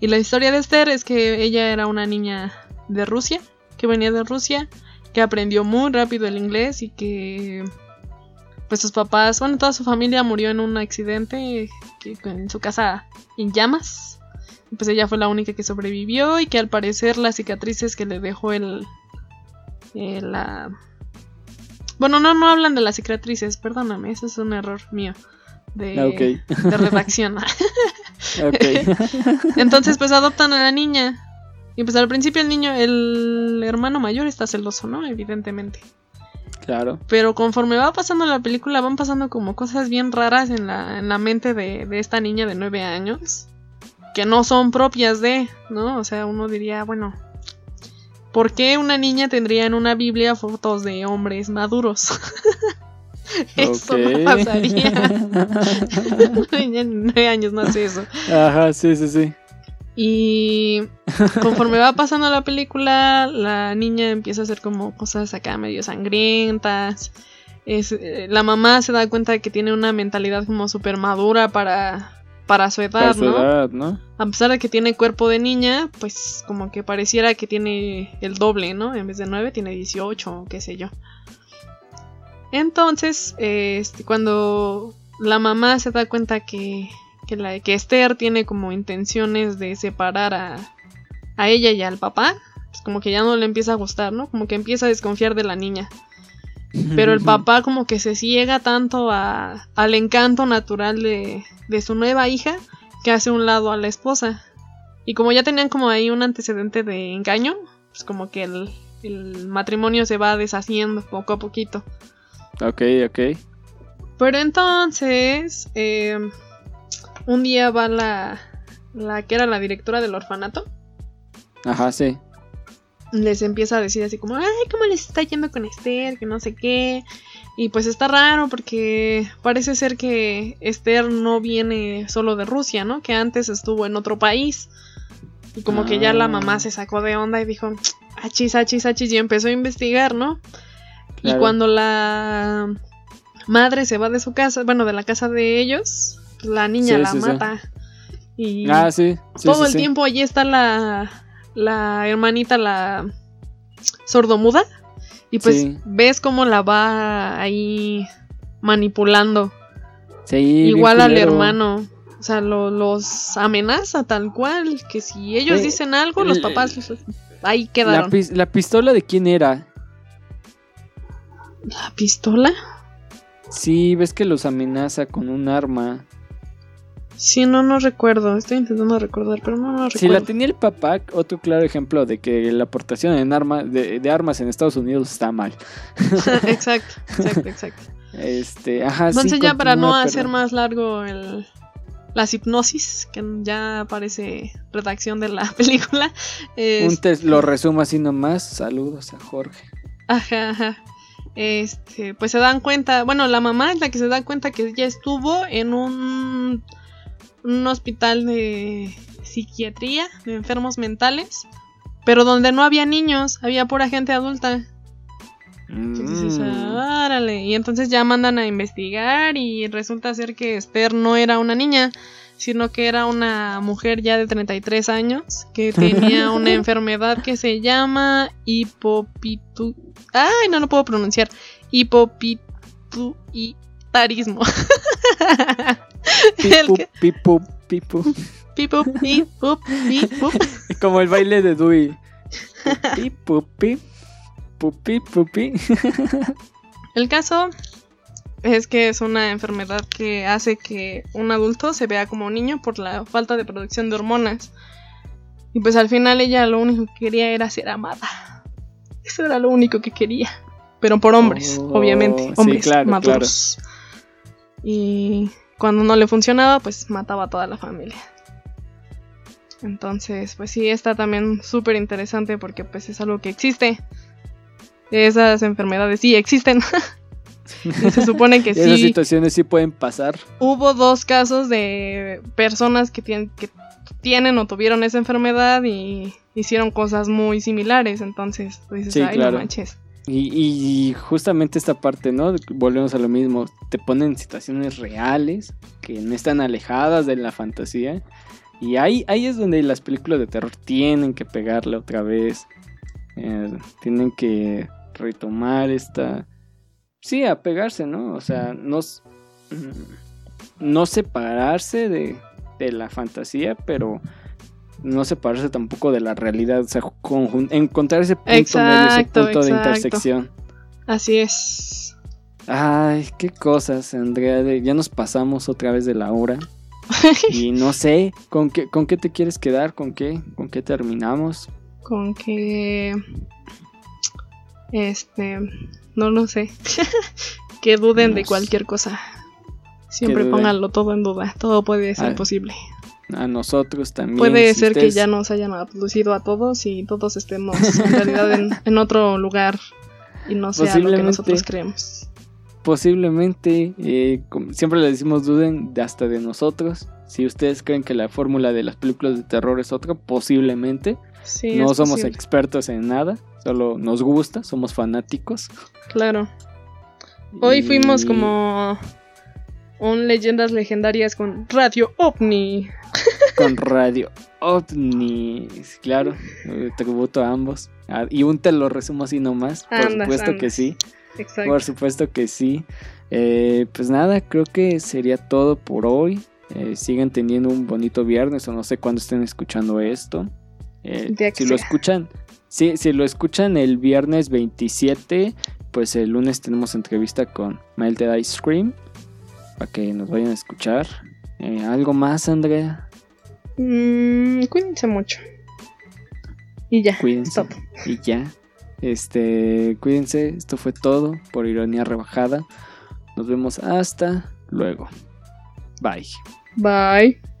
Y la historia de Esther es que ella era una niña de Rusia, que venía de Rusia, que aprendió muy rápido el inglés y que pues sus papás, bueno, toda su familia murió en un accidente que, en su casa en llamas. Y pues ella fue la única que sobrevivió y que al parecer las cicatrices que le dejó el... el, la... Bueno, no, no hablan de las cicatrices, perdóname, ese es un error mío de, Ah, ok. de redacción. Entonces pues adoptan a la niña. Y pues al principio el niño, el hermano mayor está celoso, ¿no? Evidentemente. Claro. Pero conforme va pasando la película van pasando como cosas bien raras en la, en la mente de, de esta niña de nueve años. Que no son propias de, ¿no? O sea, uno diría, bueno, ¿por qué una niña tendría en una Biblia fotos de hombres maduros? Eso no pasaría. Una niña de nueve años no hace eso. Ajá, sí, sí, sí. Y conforme va pasando la película, la niña empieza a hacer como cosas acá medio sangrientas. Es, eh, la mamá se da cuenta de que tiene una mentalidad como súper madura para, para su edad, Para su ¿no? edad, ¿no? A pesar de que tiene cuerpo de niña, pues como que pareciera que tiene el doble, ¿no? En vez de 9 tiene 18 o qué sé yo. Entonces, este, cuando la mamá se da cuenta que, que, la, que Esther tiene como intenciones de separar a, a ella y al papá, pues como que ya no le empieza a gustar, ¿no? Como que empieza a desconfiar de la niña. Pero el papá como que se ciega tanto a- al encanto natural de, de su nueva hija que hace un lado a la esposa. Y como ya tenían como ahí un antecedente de engaño, pues como que el, el matrimonio se va deshaciendo poco a poquito. Ok, ok. Pero entonces, eh, un día va la, la que era la directora del orfanato, Ajá, sí. les empieza a decir así como, ay, ¿cómo les está yendo con Esther? Que no sé qué. Y pues está raro porque parece ser que Esther no viene solo de Rusia, ¿no? Que antes estuvo en otro país. Y como que ya la Ah. mamá se sacó de onda y dijo, achis, achis, achis, y empezó a investigar, ¿no? Y cuando la madre se va de su casa, bueno, de la casa de ellos, la niña Sí, la sí, sí. mata. Y Ah, sí. todo el tiempo allí está la, la hermanita, la sordomuda. Y pues ves cómo la va ahí manipulando. Igual al culero. hermano. O sea, lo- los amenaza tal cual. Que si ellos dicen algo, los papás ahí La, quedaron. pis- la pistola de quién era? ¿La pistola? Sí, ves que los amenaza con un arma. Sí, no, no recuerdo. Estoy intentando recordar, pero no, no Si la recuerdo. tenía el papá, otro claro ejemplo de que la aportación en arma, de, de armas en Estados Unidos está mal. exacto, exacto, exacto. Este, ajá, sí, Entonces ya para no hacer más largo el, las hipnosis, que ya aparece redacción de la película. Un te lo resumo así nomás. Saludos a Jorge. Ajá, ajá. Este, pues se dan cuenta, bueno, la mamá es la que se da cuenta que ella estuvo en un, un hospital de psiquiatría, de enfermos mentales, pero donde no había niños, había pura gente adulta. Entonces dices, Mm. "Ah, árale. Y entonces ya mandan a investigar y resulta ser que Esther no era una niña, sino que era una mujer ya de 33 años que tenía una enfermedad que se llama hipopitu... Ay, no lo puedo pronunciar. Hipopituitarismo. El Pipu, que- pipu, pipu. pipu, pipu, pipu. Como el baile de Dewey. Pupi, pupi, pupi. El caso es que es una enfermedad que hace que un adulto se vea como un niño por la falta de producción de hormonas. Y pues al final ella lo único que quería era ser amada. Eso era lo único que quería. Pero por hombres, Oh, obviamente. sí, Hombres claro, maduros. Y cuando no le funcionaba, pues mataba a toda la familia. Entonces, pues sí, está también súper interesante porque pues es algo que existe. Esas enfermedades sí existen. y se supone que Y esas sí situaciones sí pueden pasar. hubo dos casos de personas que tienen, que tienen o tuvieron esa enfermedad y hicieron cosas muy similares. Entonces, tú dices, Sí, ay, claro. no manches. Y, y justamente esta parte, ¿no? Volvemos a lo mismo. Te ponen situaciones reales que no están alejadas de la fantasía. Y ahí, ahí es donde las películas de terror tienen que pegarle otra vez. Eh, tienen que retomar esta... Sí, apegarse, ¿no? O sea, no, no separarse de, de la fantasía, pero no separarse tampoco de la realidad. O sea, encontrar ese punto medio, ese Exacto, punto de intersección. Así es. Ay, qué cosas, Andrea. ya nos pasamos otra vez de la hora. y no sé, ¿con qué, ¿con qué te quieres quedar? ¿Con qué? ¿Con qué terminamos? Con que. Este. No lo sé. que duden de cualquier cosa. Siempre pónganlo todo en duda. Todo puede ser posible. A nosotros también. Puede si ser que ya nos hayan abducido a todos y todos estemos en realidad en, en otro lugar y no sea lo que nosotros creemos. Posiblemente, eh, siempre le decimos, duden de hasta de nosotros. Si ustedes creen que la fórmula de las películas de terror es otra, posiblemente. Sí, no somos posible. expertos en nada, solo nos gusta, somos fanáticos. Claro. Hoy Y- fuimos como un leyendas legendarias con Radio OVNI. con Radio OVNI, claro, eh, tributo a ambos. Ah, y un te lo resumo así nomás, por Andas, supuesto que sí, Exacto. por supuesto que sí. Eh, pues nada, creo que sería todo por hoy. Eh, sigan teniendo un bonito viernes o no sé cuándo estén escuchando esto. Eh, si lo escuchan, sí, si lo escuchan el viernes 27, pues el lunes tenemos entrevista con Melted Ice Cream para que nos vayan a escuchar. Eh, ¿Algo más, Andrea? Mm, cuídense mucho. Y ya. Cuídense. Stop. Y ya. Este, cuídense. Esto fue todo por ironía rebajada. Nos vemos hasta luego. Bye. Bye.